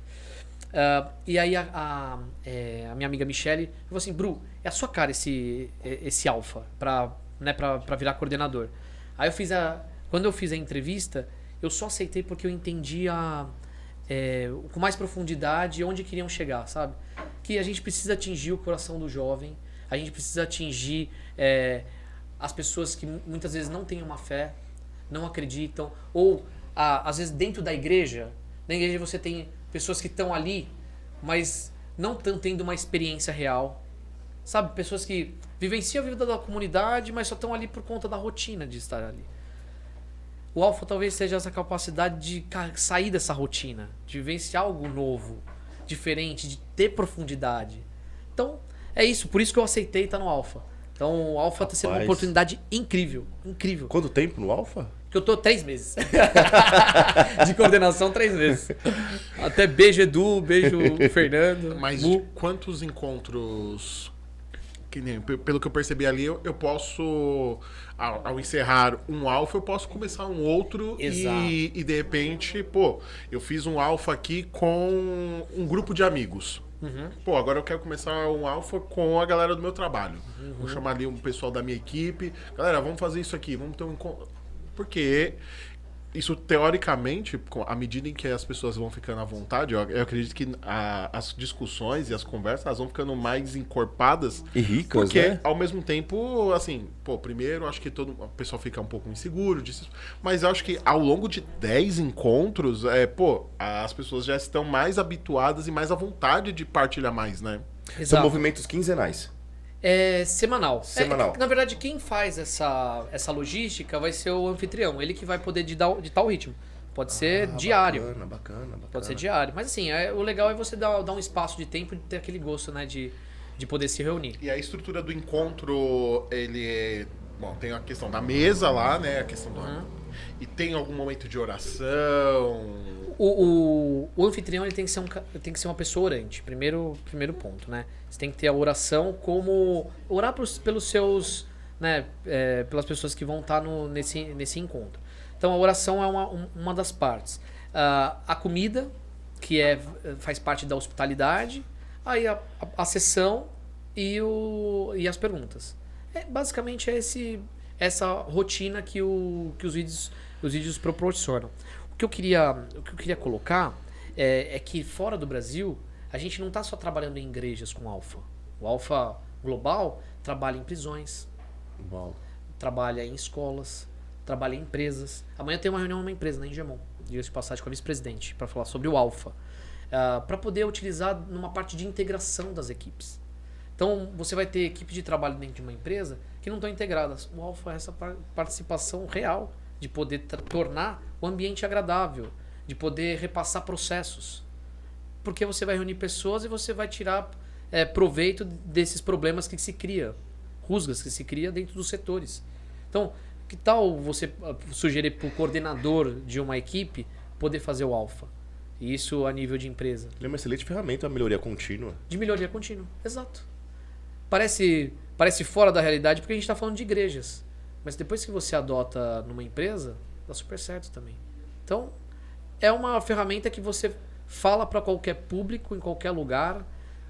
Ah, e aí a, a, é, a minha amiga Michele falou assim, Bru, é a sua cara esse, esse alfa pra, né, pra, pra virar coordenador. Aí eu fiz a. Quando eu fiz a entrevista, eu só aceitei porque eu entendi a, é, com mais profundidade onde queriam chegar, sabe? Que a gente precisa atingir o coração do jovem, a gente precisa atingir é, as pessoas que mu- muitas vezes não têm uma fé, não acreditam, ou a- às vezes dentro da igreja, na igreja você tem pessoas que estão ali, mas não estão tendo uma experiência real. Sabe, pessoas que vivenciam a vida da comunidade, mas só estão ali por conta da rotina de estar ali. O alfa talvez seja essa capacidade de sair dessa rotina, de vivenciar algo novo, diferente, de ter profundidade. Então, é isso, por isso que eu aceitei estar no alfa. Então, o alfa está sendo uma oportunidade incrível, incrível. Quanto tempo no Alfa? Porque eu tô três meses. de coordenação, três meses. Até beijo Edu, beijo Fernando. Mas Mu. quantos encontros. Que nem, pe- pelo que eu percebi ali, eu, eu posso. Ao, ao encerrar um alfa, eu posso começar um outro e, e de repente, pô, eu fiz um alfa aqui com um grupo de amigos. Uhum. Pô, agora eu quero começar um alfa com a galera do meu trabalho. Uhum. Vou chamar ali um pessoal da minha equipe. Galera, vamos fazer isso aqui, vamos ter um encontro. Porque isso, teoricamente, à medida em que as pessoas vão ficando à vontade, eu, eu acredito que a- as discussões e as conversas elas vão ficando mais encorpadas. E ricas, Porque, né? ao mesmo tempo, assim, pô, primeiro, acho que todo o pessoal fica um pouco inseguro disso. Mas eu acho que ao longo de 10 encontros, é, pô, as pessoas já estão mais habituadas e mais à vontade de partilhar mais, né? São Exato. movimentos quinzenais. É semanal. Semanal. É, na verdade, quem faz essa, essa logística vai ser o anfitrião. Ele que vai poder ditar, ditar o ritmo. Pode ser Ah, diário. Bacana, bacana, bacana. Pode ser diário. Mas assim, é- o legal é você dar, dar um espaço de tempo e ter aquele gosto, né? De, de poder se reunir. E a estrutura do encontro, ele é Bom, tem a questão da mesa lá, né? A questão do. Uhum. E tem algum momento de oração. O, o, o anfitrião ele tem, que ser um, tem que ser uma pessoa orante. Primeiro, primeiro ponto, né? Você tem que ter a oração como. Orar pros- pelos seus. Né, é, pelas pessoas que vão estar no, nesse, nesse encontro. Então a oração é uma, um- uma das partes. Ah, a comida, que é, faz parte da hospitalidade. Aí a, a, a sessão e, o, e as perguntas. É, basicamente é esse, essa rotina que, o, que os, vídeos, os vídeos proporcionam. O que eu queria, o que eu queria colocar é, é que fora do Brasil, a gente não está só trabalhando em igrejas com alfa. O alfa global trabalha em prisões, Uau. trabalha em escolas, trabalha em empresas. Amanhã tem uma reunião numa empresa, na Ingemon, diga-se de passagem, com a vice-presidente, para falar sobre o alfa. para poder utilizar numa parte de integração das equipes. Então, você vai ter equipe de trabalho dentro de uma empresa que não estão integradas. O alfa é essa par- participação real de poder tornar o ambiente agradável, de poder repassar processos. Porque você vai reunir pessoas e você vai tirar é, proveito desses problemas que se cria, rusgas que se cria dentro dos setores. Então, que tal você ah, sugerir para o coordenador de uma equipe poder fazer o alfa? Isso a nível de empresa. Ele é uma excelente ferramenta, uma melhoria contínua. De melhoria contínua. Exato. Parece, parece fora da realidade porque a gente está falando de igrejas. Mas depois que você adota numa empresa, dá super certo também. Então, é uma ferramenta que você fala para qualquer público, em qualquer lugar,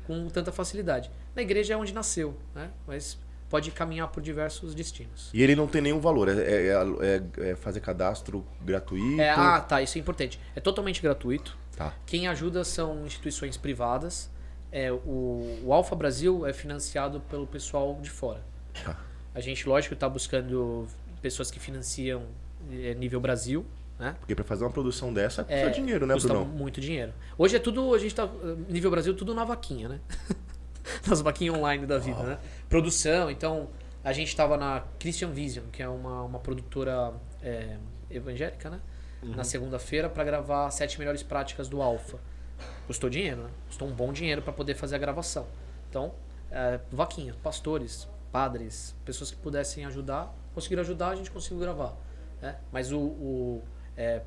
com tanta facilidade. Na igreja é onde nasceu, né? mas pode caminhar por diversos destinos. E ele não tem nenhum valor. É, é- é- é fazer cadastro gratuito. É, ah, tá, isso é importante. É totalmente gratuito. Tá. Quem ajuda são instituições privadas. É, o, o Alfa Brasil é financiado pelo pessoal de fora. Tá. A gente, lógico, está buscando pessoas que financiam é, nível Brasil, né? Porque pra fazer uma produção dessa custa É, dinheiro, né, custa Bruno? muito dinheiro. Hoje é tudo, a gente tá, nível Brasil, tudo na vaquinha, né? Nas vaquinhas online da vida, né? Produção, então, a gente estava na Christian Vision, que é uma, uma produtora é, evangélica, né? Na segunda-feira para gravar sete melhores práticas do Alfa. Custou dinheiro, né? Custou um bom dinheiro para poder fazer a gravação. Então, é, vaquinha, pastores, padres, pessoas que pudessem ajudar, conseguiram ajudar, a gente conseguiu gravar. né? Mas o, o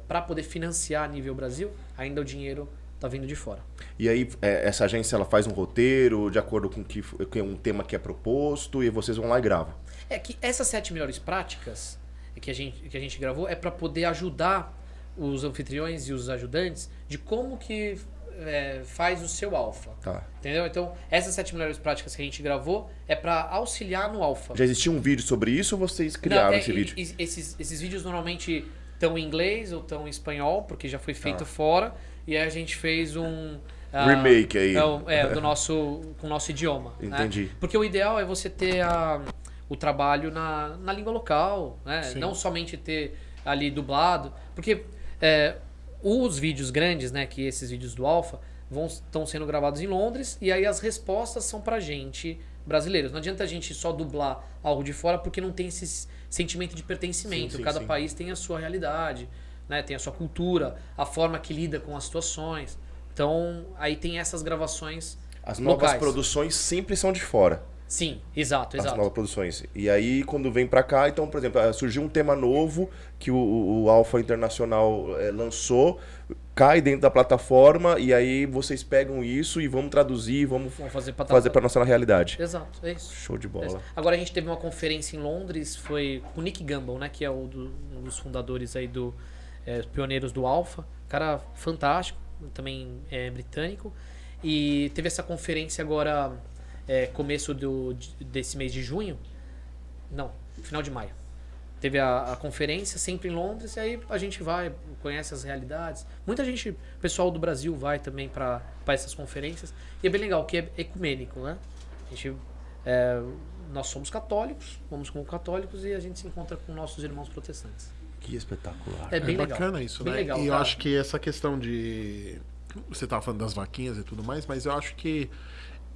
para poder financiar a nível Brasil, ainda o dinheiro tá vindo de fora. E aí, é, essa agência ela faz um roteiro de acordo com que, com um tema que é proposto e vocês vão lá e gravam. É que essas sete melhores práticas que a gente, que a gente gravou é para poder ajudar os anfitriões e os ajudantes de como que é, faz o seu alfa. Tá. Entendeu? Então, essas sete melhores práticas que a gente gravou é para auxiliar no alfa. Já existia um vídeo sobre isso ou vocês criaram Não, é, esse vídeo? e- Esses, esses vídeos normalmente estão em inglês ou estão em espanhol, porque já foi feito Ah. fora. E aí a gente fez um. ah, Remake aí. É, é, do nosso, com o nosso idioma. né? Entendi. Porque o ideal é você ter a, o trabalho na, na língua local, né? Sim. Não somente ter ali dublado. Porque é, os vídeos grandes, né? Que esses vídeos do Alpha vão estão sendo gravados em Londres e aí as respostas são pra gente brasileiros. Não adianta a gente só dublar algo de fora porque não tem esse sentimento de pertencimento. Sim, sim, Cada sim. país tem a sua realidade, né? Tem a sua cultura, a forma que lida com as situações. Então, aí tem essas gravações As novas locais. produções sempre são de fora. Sim, exato, As exato. novas produções. E aí, quando vem pra cá, então, por exemplo, ah, surgiu um tema novo que o, o, Alpha Internacional eh, lançou, cai dentro da plataforma, e aí vocês pegam isso e vamos traduzir, vamos Vamos fazer pra fazer pra nossa realidade. Exato, é isso. Show de É bola. isso. Agora a gente teve uma conferência em Londres, foi com o Nick Gumbel, né? Que é um dos fundadores aí do é, pioneiros do Alpha. Cara fantástico, também é britânico. E teve essa conferência agora, é, começo do, de- desse mês de junho. Não, final de maio. Teve a, a conferência sempre em Londres, e aí a gente vai, conhece as realidades. Muita gente, pessoal do Brasil vai também para essas conferências. E é bem legal, que é ecumênico, né? A gente, é, nós somos católicos, vamos como católicos e a gente se encontra com nossos irmãos protestantes. Que espetacular. É bem é legal. bacana isso, Bem né? legal, e eu acho que essa questão de. Você tava falando das vaquinhas e tudo mais, mas eu acho que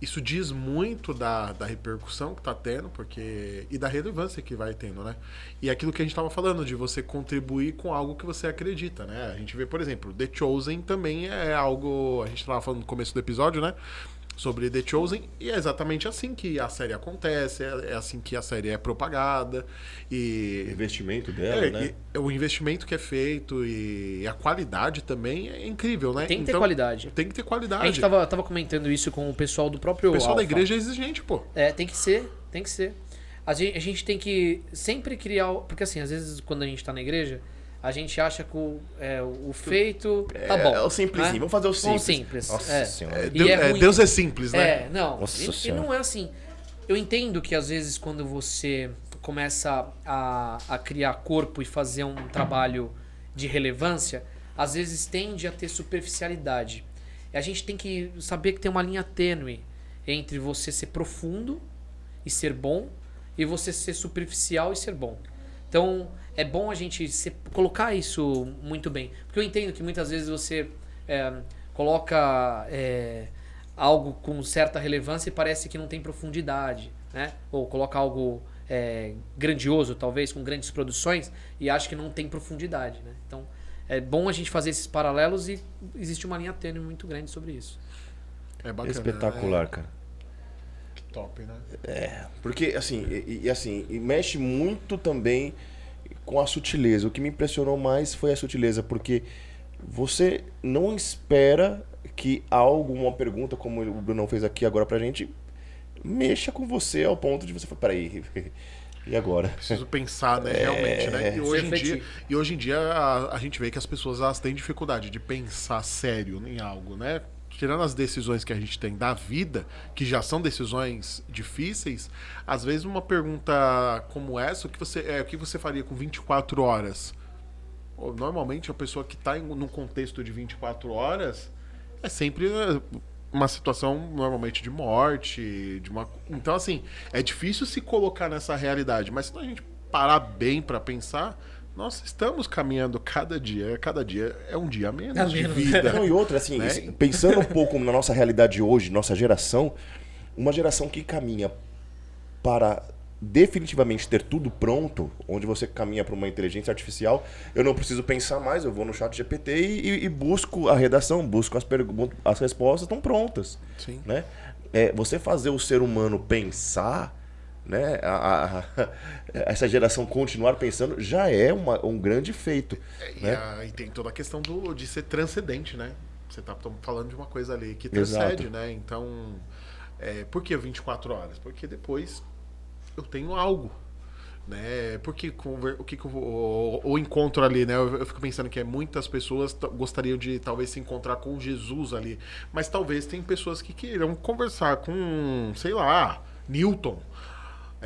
isso diz muito da, da repercussão que tá tendo, porque. E da relevância que vai tendo, né? E aquilo que a gente tava falando, de você contribuir com algo que você acredita, né? A gente vê, por exemplo, The Chosen também é algo. A gente tava falando no começo do episódio, né? Sobre The Chosen e é exatamente assim que a série acontece, é, é assim que a série é propagada e investimento dela, é, né? o investimento que é feito e a qualidade também é incrível, né? Tem que ter Então, qualidade. Tem que ter qualidade. A gente tava, tava comentando isso com o pessoal do próprio O pessoal da Alpha. igreja é exigente, pô. É, tem que ser, tem que ser. A gente, a gente tem que sempre criar. o- Porque assim, às vezes quando a gente tá na igreja, a gente acha que o, é, o feito tá bom. É o simplesinho, né? vamos fazer o Vamos simples. simples. Nossa é. senhora. Deus, é é, ruim. Deus é simples, né? É, não. Nossa e, e não é assim. Eu entendo que às vezes quando você começa a, a criar corpo e fazer um trabalho de relevância, às vezes tende a ter superficialidade. E a gente tem que saber que tem uma linha tênue entre você ser profundo e ser bom e você ser superficial e ser bom. Então é bom a gente se- colocar isso muito bem. Porque eu entendo que muitas vezes você é, coloca é, algo com certa relevância e parece que não tem profundidade. Né? Ou coloca algo é, grandioso, talvez, com grandes produções, e acha que não tem profundidade. Né? Então é bom a gente fazer esses paralelos e existe uma linha tênue muito grande sobre isso. É bacana. Espetacular, cara. É top, né? Porque, assim, e, e, assim, e mexe muito também com a sutileza. O que me impressionou mais foi a sutileza, porque você não espera que algo, uma pergunta, como o Brunão fez aqui agora pra gente, mexa com você ao ponto de você falar, peraí, e agora? Preciso pensar, né? Realmente, né? E hoje, em dia, e hoje em dia a, a gente vê que as pessoas elas têm dificuldade de pensar sério em algo, né? Tirando as decisões que a gente tem da vida, que já são decisões difíceis, às vezes uma pergunta como essa, o que você, é, o que você faria com 24 horas? Normalmente a pessoa que está num contexto de 24 horas é sempre eh, uma situação normalmente de morte, de uma. Então assim, é difícil se colocar nessa realidade, mas se a gente parar bem para pensar, nós estamos caminhando cada dia, cada dia é um dia a menos de vida. Não, e outra, assim, Né? pensando um pouco na nossa realidade hoje, nossa geração, uma geração que caminha para definitivamente ter tudo pronto, onde você caminha para uma inteligência artificial, eu não preciso pensar mais, eu vou no chat GPT e, e- e busco a redação, busco as perguntas, as respostas estão prontas. Sim. Né? É, você fazer o ser humano pensar, né? a- a- essa geração continuar pensando já é uma- um grande feito. E, né? a- e tem toda a questão do, de ser transcendente, né? Você tá tamo falando de uma coisa ali que Exato. transcende, né? Então, é, por que 24 horas? Porque depois eu tenho algo. Né? Porque o que, o, o encontro ali, né? Eu, eu fico pensando que é, muitas pessoas gostariam de talvez se encontrar com Jesus ali, mas talvez tem pessoas que queiram conversar com, sei lá, Newton,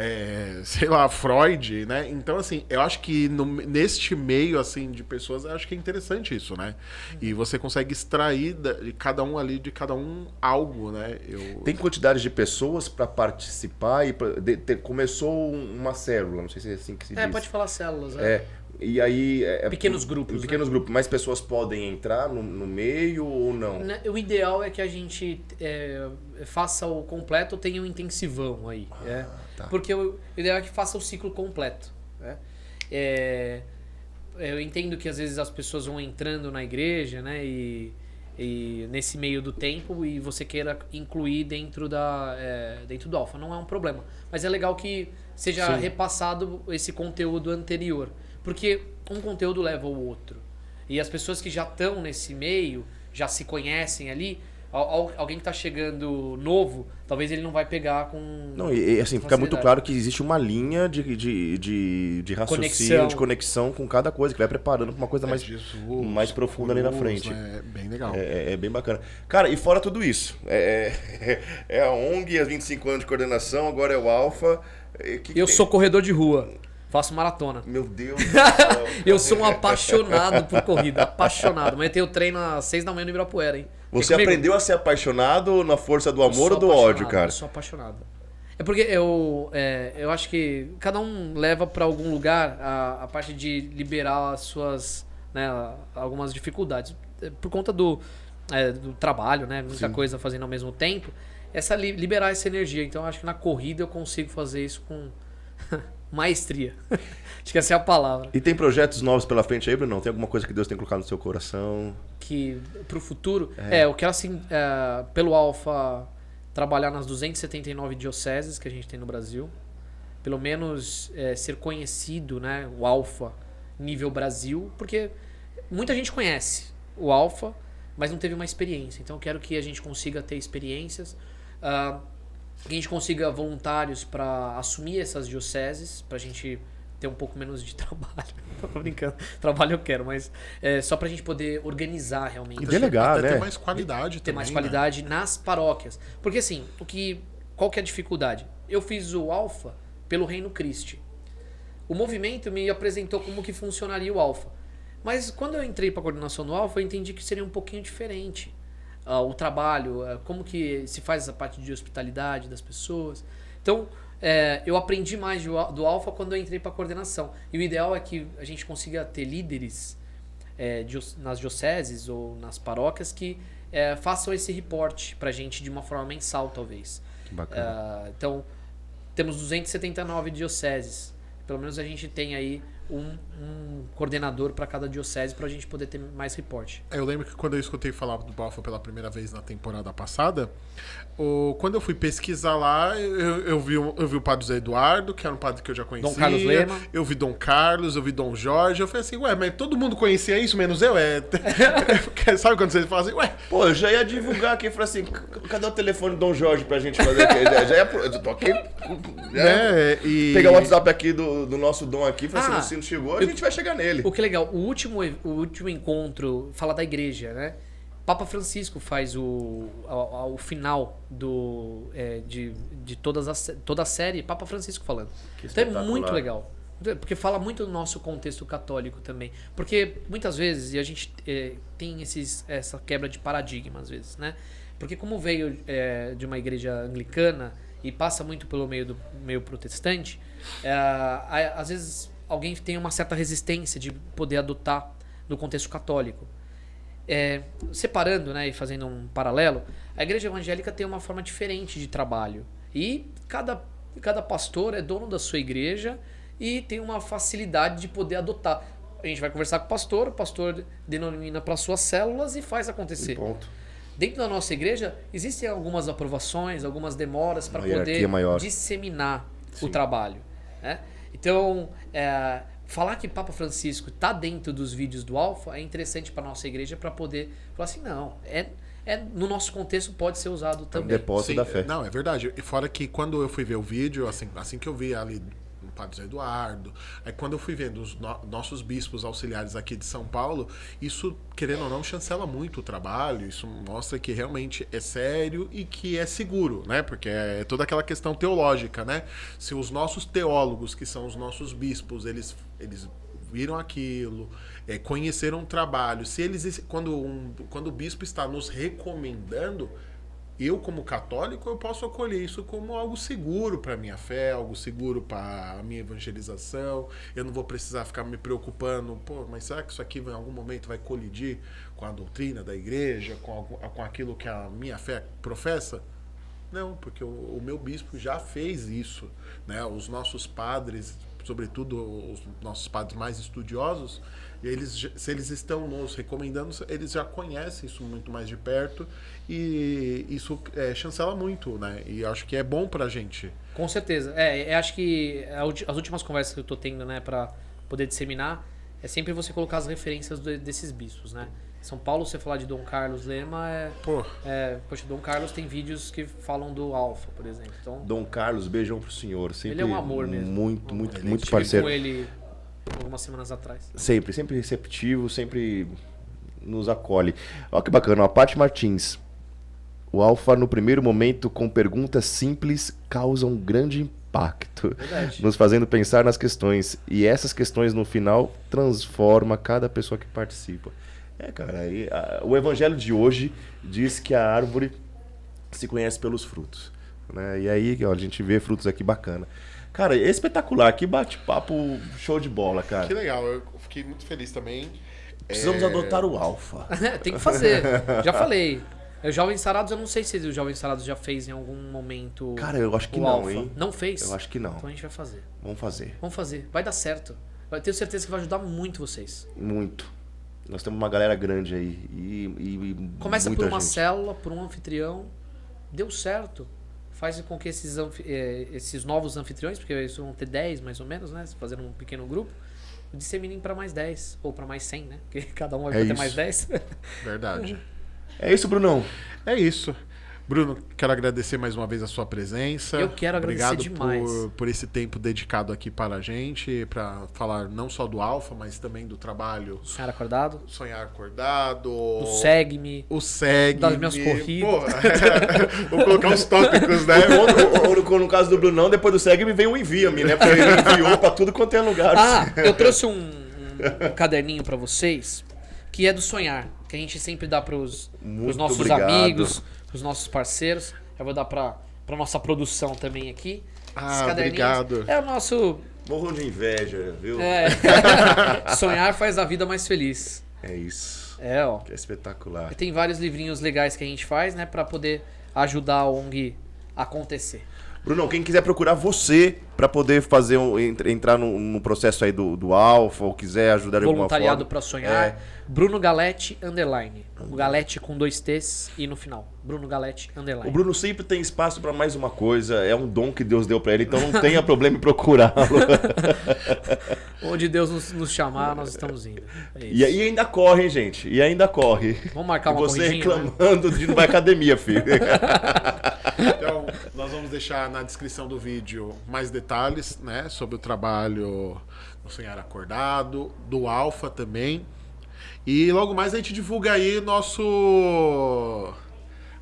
é, sei lá, Freud, né? Então, assim, eu acho que no- neste meio, assim, de pessoas, eu acho que é interessante isso, né? E você consegue extrair da- de cada um ali, de cada um, algo, né? Eu... Tem quantidade de pessoas para participar e pra- de- ter- começou um- uma célula, não sei se é assim que se É, diz. pode falar células. É. É, e aí... é- é- Pequenos grupos, né? Pequenos grupos. Mais pessoas podem entrar no, no meio ou não? Né, O ideal é que a gente é, faça o completo ou tenha um intensivão aí. é. Tá. Porque o ideal é que faça o ciclo completo. né? É, eu entendo que às vezes as pessoas vão entrando na igreja, né? E, e nesse meio do tempo e você queira incluir dentro da é, dentro do alfa não é um problema mas é legal que seja Sim. repassado esse conteúdo anterior porque um conteúdo leva ao outro e as pessoas que já estão nesse meio já se conhecem ali al- al- alguém que está chegando novo talvez ele não vai pegar com Não, e, e, assim, fica muito claro que existe uma linha de, de, de, de raciocínio, Conexão. de conexão com cada coisa, que vai preparando pra uma coisa mais, É Jesus, mais profunda ali na frente. né? É bem legal. É, é bem bacana. Cara, e fora tudo isso, é, é- é a ONG, as 25 anos de coordenação, agora é o Alfa. é, eu tem? sou corredor de rua faço maratona Meu Deus do céu. Eu sou um apaixonado por corrida, apaixonado. Amanhã tem o treino às seis da manhã no Ibirapuera, hein? Você aprendeu a ser apaixonado na força do amor ou do ódio, cara? Eu sou apaixonado. É porque eu, é, eu acho que cada um leva pra algum lugar a, a parte de liberar as suas, né, algumas dificuldades. É, Por conta do, é, do trabalho, né? Muita Sim. coisa fazendo ao mesmo tempo. Essa li- liberar essa energia. Então eu acho que na corrida eu consigo fazer isso com maestria. acho que essa é a palavra. E tem projetos novos pela frente aí, Bruno? Tem alguma coisa que Deus tem colocado no seu coração? que pro futuro é, eu quero assim é, pelo alfa trabalhar nas 279 dioceses que a gente tem no Brasil, pelo menos é, ser conhecido, né, o Alfa nível Brasil, porque muita gente conhece o Alfa, mas não teve uma experiência. Então eu quero que a gente consiga ter experiências, uh, que a gente consiga voluntários para assumir essas dioceses, para a gente ter um pouco menos de trabalho. Tô brincando. Trabalho eu quero, mas é só pra gente poder organizar realmente. E delegar, Até né? ter mais qualidade ter também, mais né? qualidade nas paróquias. Porque assim, o que qual que é a dificuldade? Eu fiz o Alfa pelo Reino Christi. O movimento me apresentou como que funcionaria o Alfa. Mas quando eu entrei para a coordenação do Alfa, eu entendi que seria um pouquinho diferente. Ah, o trabalho, ah, como que se faz essa parte de hospitalidade das pessoas. Então, é, eu aprendi mais do, do Alfa quando eu entrei para a coordenação. E o ideal é que a gente consiga ter líderes é, nas dioceses ou nas paróquias que é, façam esse reporte para a gente de uma forma mensal, talvez. Que bacana. Ah, então, temos 279 dioceses. Pelo menos a gente tem aí um, um coordenador para cada diocese para a gente poder ter mais reporte. É, Eu lembro que quando eu escutei falar do Balfa pela primeira vez na temporada passada, o, quando eu fui pesquisar lá, eu, eu vi, o- eu vi o padre Zé Eduardo, que era um padre que eu já conhecia. Carlos Lema. Eu vi Dom Carlos, eu vi Dom Jorge. Eu falei assim, ué, mas todo mundo conhecia isso, menos eu? É... Sabe quando você fala assim, ué, Pô, eu já ia divulgar aqui, falei assim, "C- cadê o telefone do Dom Jorge pra gente fazer aqui? Já, já ia, eu tô aqui, já né? E... pegar o WhatsApp aqui do, do nosso Dom aqui, falei Ah, assim, não chegou, a gente vai chegar nele. O que é legal, o último, o último encontro fala da igreja, né? Papa Francisco faz o, ao, ao final do, é, de, de todas as, toda a série, Papa Francisco falando. Que Então é muito legal. Porque fala muito do nosso contexto católico também. Porque muitas vezes, e a gente é, tem esses, essa quebra de paradigma às vezes, né? Porque como veio é, de uma igreja anglicana e passa muito pelo meio do meio protestante, é, às vezes alguém tem uma certa resistência de poder adotar no contexto católico. É, separando né, e fazendo um paralelo, a igreja evangélica tem uma forma diferente de trabalho. E cada, cada pastor é dono da sua igreja e tem uma facilidade de poder adotar. A gente vai conversar com o pastor, o pastor denomina para suas células e faz acontecer. Dentro da nossa igreja, existem algumas aprovações, algumas demoras para poder maior. disseminar o trabalho. Né? Então, é, falar que Papa Francisco está dentro dos vídeos do Alfa é interessante para nossa igreja para poder falar assim, não, é, é no nosso contexto pode ser usado Um também. depósito Sim, da fé. Não, é verdade. E fora que quando eu fui ver o vídeo, assim, assim que eu vi ali Padre Zé Eduardo, aí quando eu fui vendo os no- nossos bispos auxiliares aqui de São Paulo, isso, querendo ou não, chancela muito o trabalho, isso mostra que realmente é sério e que é seguro, né? Porque é toda aquela questão teológica, né? Se os nossos teólogos, que são os nossos bispos, eles, eles viram aquilo, é, conheceram o trabalho, se eles, quando, um, quando o bispo está nos recomendando, eu como católico eu posso acolher isso como algo seguro para minha fé, algo seguro para a minha evangelização. Eu não vou precisar ficar me preocupando, pô, mas será que isso aqui em algum momento vai colidir com a doutrina da igreja, com, com aquilo que a minha fé professa? Não, porque o, o meu bispo já fez isso, né? Os nossos padres, sobretudo os nossos padres mais estudiosos, eles, já- se eles estão nos recomendando, eles já conhecem isso muito mais de perto e isso é, chancela muito, né? E acho que é bom pra gente. Com certeza. É, eu acho que as últimas conversas que eu tô tendo, né, para poder disseminar, é sempre você colocar as referências desses bispos, né? São Paulo, você falar de Dom Carlos Lema, é, Pô, é, poxa, Dom Carlos tem vídeos que falam do Alfa, por exemplo. Então, Dom Carlos, beijão pro senhor. Sempre Ele é um amor mesmo. Muito, muito, Ele é muito tipo parceiro. com ele algumas semanas atrás. Sempre, sempre receptivo, sempre nos acolhe. Olha que bacana, a Paty Martins. O Alfa, no primeiro momento, com perguntas simples, causa um grande impacto, Verdade. nos fazendo pensar nas questões. E essas questões, no final, transforma cada pessoa que participa. É, cara, aí, a- o evangelho de hoje diz que a árvore se conhece pelos frutos. Né? E aí, ó, a gente vê frutos aqui bacana. Cara, é espetacular, que bate-papo show de bola, cara. que legal, eu fiquei muito feliz também. Precisamos É, adotar o Alfa. Tem que fazer. Já falei. O Jovens Sarados, eu não sei se o Jovens Sarados já fez em algum momento. Cara, eu acho que não, Alpha. hein? Não fez? Eu acho que não. Então a gente vai fazer. Vamos fazer. Vamos fazer. Vai dar certo. Eu tenho certeza que vai ajudar muito vocês. Muito. Nós temos uma galera grande aí. E, e- e Começa muita por uma gente. célula, por um anfitrião. deu certo, faz com que esses, eh, esses novos anfitriões, porque isso vão ter 10 mais ou menos, né? Fazendo um pequeno grupo, disseminem para mais 10, ou para mais 100, né? Porque cada um vai É ter mais 10. Verdade. É isso, Brunão. É isso. Bruno, quero agradecer mais uma vez a sua presença. Eu quero agradecer Obrigado demais. Por, por esse tempo dedicado aqui para a gente, para falar não só do Alfa, mas também do trabalho Senhor acordado, Sonhar Acordado, o segue-me, o Segue. Das minhas corridas. Vou colocar os tópicos, né? Ou, ou- ou no caso do Brunão, depois do segue me vem o envia-me, né? Porque ele enviou pra tudo quanto é lugar. Ah, eu trouxe um, um- um caderninho pra vocês que é do sonhar, que a gente sempre dá pros, pros Muito nossos obrigado. amigos, pros nossos parceiros. Eu vou dar pra, pra nossa produção também aqui. Ah, obrigado. É o nosso. Morro de inveja, viu? é, sonhar faz a vida mais feliz. É isso. É, ó. Que é espetacular. E tem vários livrinhos legais que a gente faz, né, Pra poder ajudar a ONG a acontecer. Brunão, quem quiser procurar você pra poder fazer um, entr- entrar no, no processo aí do, do Alfa ou quiser ajudar de alguma Voluntariado forma. pra sonhar. É. Bruno Galete underline. O Galete com dois T's e no final. Bruno Galete underline. O Bruno sempre tem espaço pra mais uma coisa, é um dom que Deus deu pra ele, então não tenha problema em procurá-lo. Onde Deus nos, nos chamar, nós estamos indo. É isso. E aí ainda corre, hein, gente? E ainda corre. Vamos marcar E uma você né? reclamando de não vai academia, filho. Então, nós vamos deixar na descrição do vídeo mais detalhes, né, sobre o trabalho do Sonhar Acordado, do Alfa também. E logo mais a gente divulga aí nosso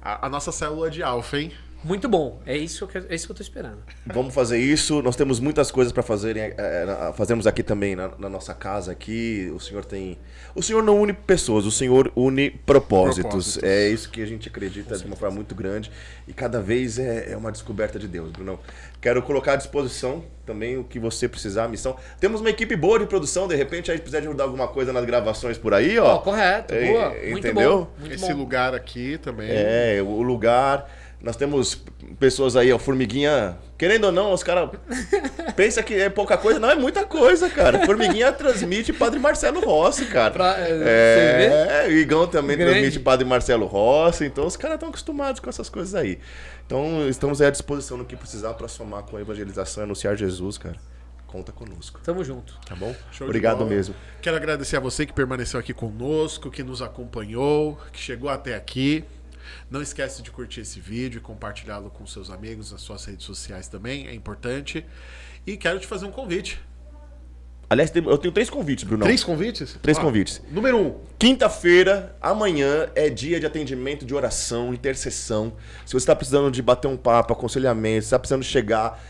a, a nossa célula de Alfa, hein? Muito bom. É isso que eu, é isso que eu tô esperando. Vamos fazer isso. Nós temos muitas coisas para fazer, fazemos aqui também na, na nossa casa aqui. O senhor tem, o senhor não une pessoas, o senhor une propósitos. Propósitos. É isso que a gente acredita de uma forma muito grande e cada vez é, é uma descoberta de Deus, Brunão. Quero colocar à disposição também o que você precisar, a missão. Temos uma equipe boa de produção, de repente a gente precisar de ajudar alguma coisa nas gravações por aí, ó. Ó, correto, É, boa. Muito entendeu? bom. Muito Esse bom. lugar aqui também. É, o lugar. Nós temos pessoas aí, ó, Formiguinha. Querendo ou não, os caras pensam que é pouca coisa. Não, é muita coisa, cara. Formiguinha transmite Padre Marcelo Rossi, cara. Pra, é, é, o Igão também Grande. transmite Padre Marcelo Rossi. Então os caras estão acostumados com essas coisas aí. Então estamos aí à disposição no que precisar para somar com a evangelização e anunciar Jesus, cara. Conta conosco, Tamo junto. tá bom? Show de Obrigado mesmo. Quero agradecer a você que permaneceu aqui conosco, que nos acompanhou, que chegou até aqui. Não esquece de curtir esse vídeo e compartilhá-lo com seus amigos nas suas redes sociais também, é importante. E quero te fazer um convite. Aliás, eu tenho três convites, Bruno. Três convites? Três Ah, convites. Número um. Quinta-feira, amanhã, é dia de atendimento de oração, intercessão. Se você está precisando de bater um papo, aconselhamento, se está precisando chegar,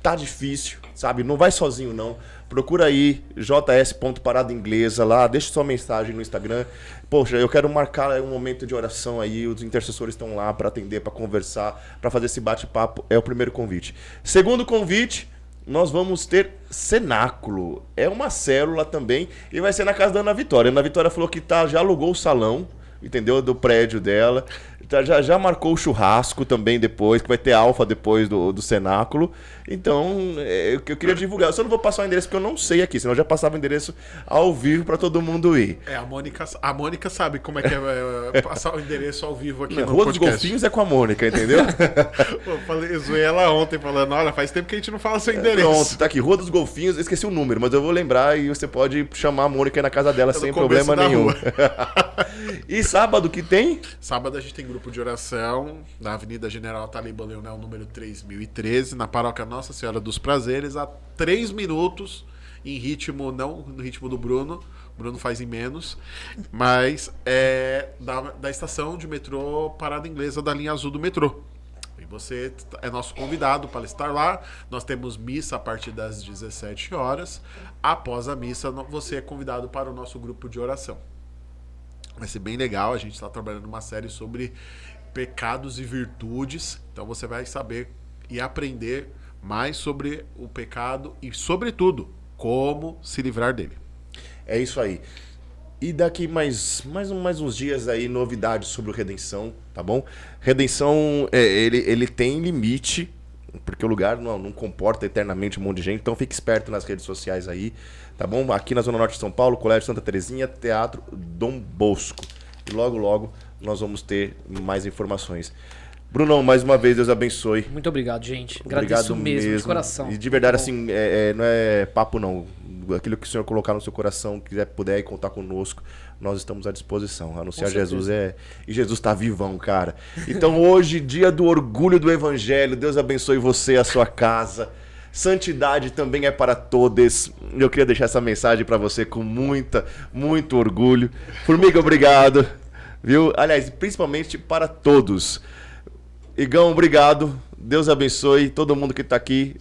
tá difícil, sabe? Não vai sozinho, não. Procura aí, js.parada inglesa lá, deixa sua mensagem no Instagram. Poxa, eu quero marcar um momento de oração aí, os intercessores estão lá para atender, para conversar, para fazer esse bate-papo. É o primeiro convite. Segundo convite, nós vamos ter cenáculo. É uma célula também e vai ser na casa da Ana Vitória. A Ana Vitória falou que tá, já alugou o salão, entendeu? Do prédio dela. Tá, já, já marcou o churrasco também depois, que vai ter alfa depois do, do cenáculo. Então, é, eu, eu queria divulgar. Eu só não vou passar o endereço porque eu não sei aqui, senão eu já passava o endereço ao vivo para todo mundo ir. É, a Mônica, a Mônica sabe como é que é, é, passar o endereço ao vivo aqui Na Rua dos podcast. Golfinhos é com a Mônica, entendeu? Eu falei, eu zoei ela ontem, falando, olha, faz tempo que a gente não fala seu endereço. Pronto, tá aqui. Rua dos Golfinhos, esqueci o número, mas eu vou lembrar e você pode chamar a Mônica aí na casa dela É sem problema nenhum. e sábado que tem? Sábado a gente tem grupo de oração na Avenida General Taliba Leonel, número 3013, na paróquia Nossa Senhora dos Prazeres, a 3 minutos, em ritmo, não no ritmo do Bruno, Bruno faz em menos, mas é da, da estação de metrô Parada Inglesa da linha azul do metrô. E você é nosso convidado para estar lá. Nós temos missa a partir das 17 horas. Após a missa, você é convidado para o nosso grupo de oração. Vai ser bem legal. A gente está trabalhando uma série sobre pecados e virtudes. Então você vai saber e aprender mais sobre o pecado e, sobretudo, como se livrar dele. É isso aí. E daqui mais, mais, mais uns dias aí, novidades sobre o Redenção, tá bom? Redenção, é, ele, ele tem limite, porque o lugar não, não comporta eternamente um monte de gente, então fique esperto nas redes sociais aí, tá bom? Aqui na Zona Norte de São Paulo, Colégio Santa Terezinha, Teatro Dom Bosco. E logo, logo nós vamos ter mais informações. Brunão, mais uma vez, Deus abençoe. Muito obrigado, gente. Agradeço Obrigado mesmo, de coração. E de verdade, Bom. assim, é- é- não é papo, não. Aquilo que o senhor colocar no seu coração, quiser, puder contar conosco, nós estamos à disposição. Anunciar. Jesus é. E Jesus tá vivão, cara. Então, hoje, dia do orgulho do Evangelho, Deus abençoe você e a sua casa. Santidade também é para todos. Eu queria deixar essa mensagem para você com muita, muito orgulho. Formiga, obrigado. Viu? Aliás, principalmente para todos. Igão, obrigado. Deus abençoe todo mundo que tá aqui.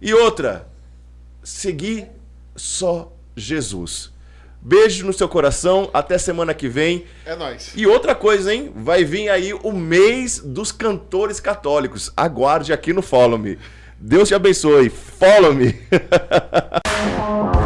E outra, seguir só Jesus. Beijo no seu coração, até semana que vem. É nóis. E outra coisa, hein? Vai vir aí o mês dos cantores católicos. Aguarde aqui no Follow Me. Deus te abençoe. Follow me.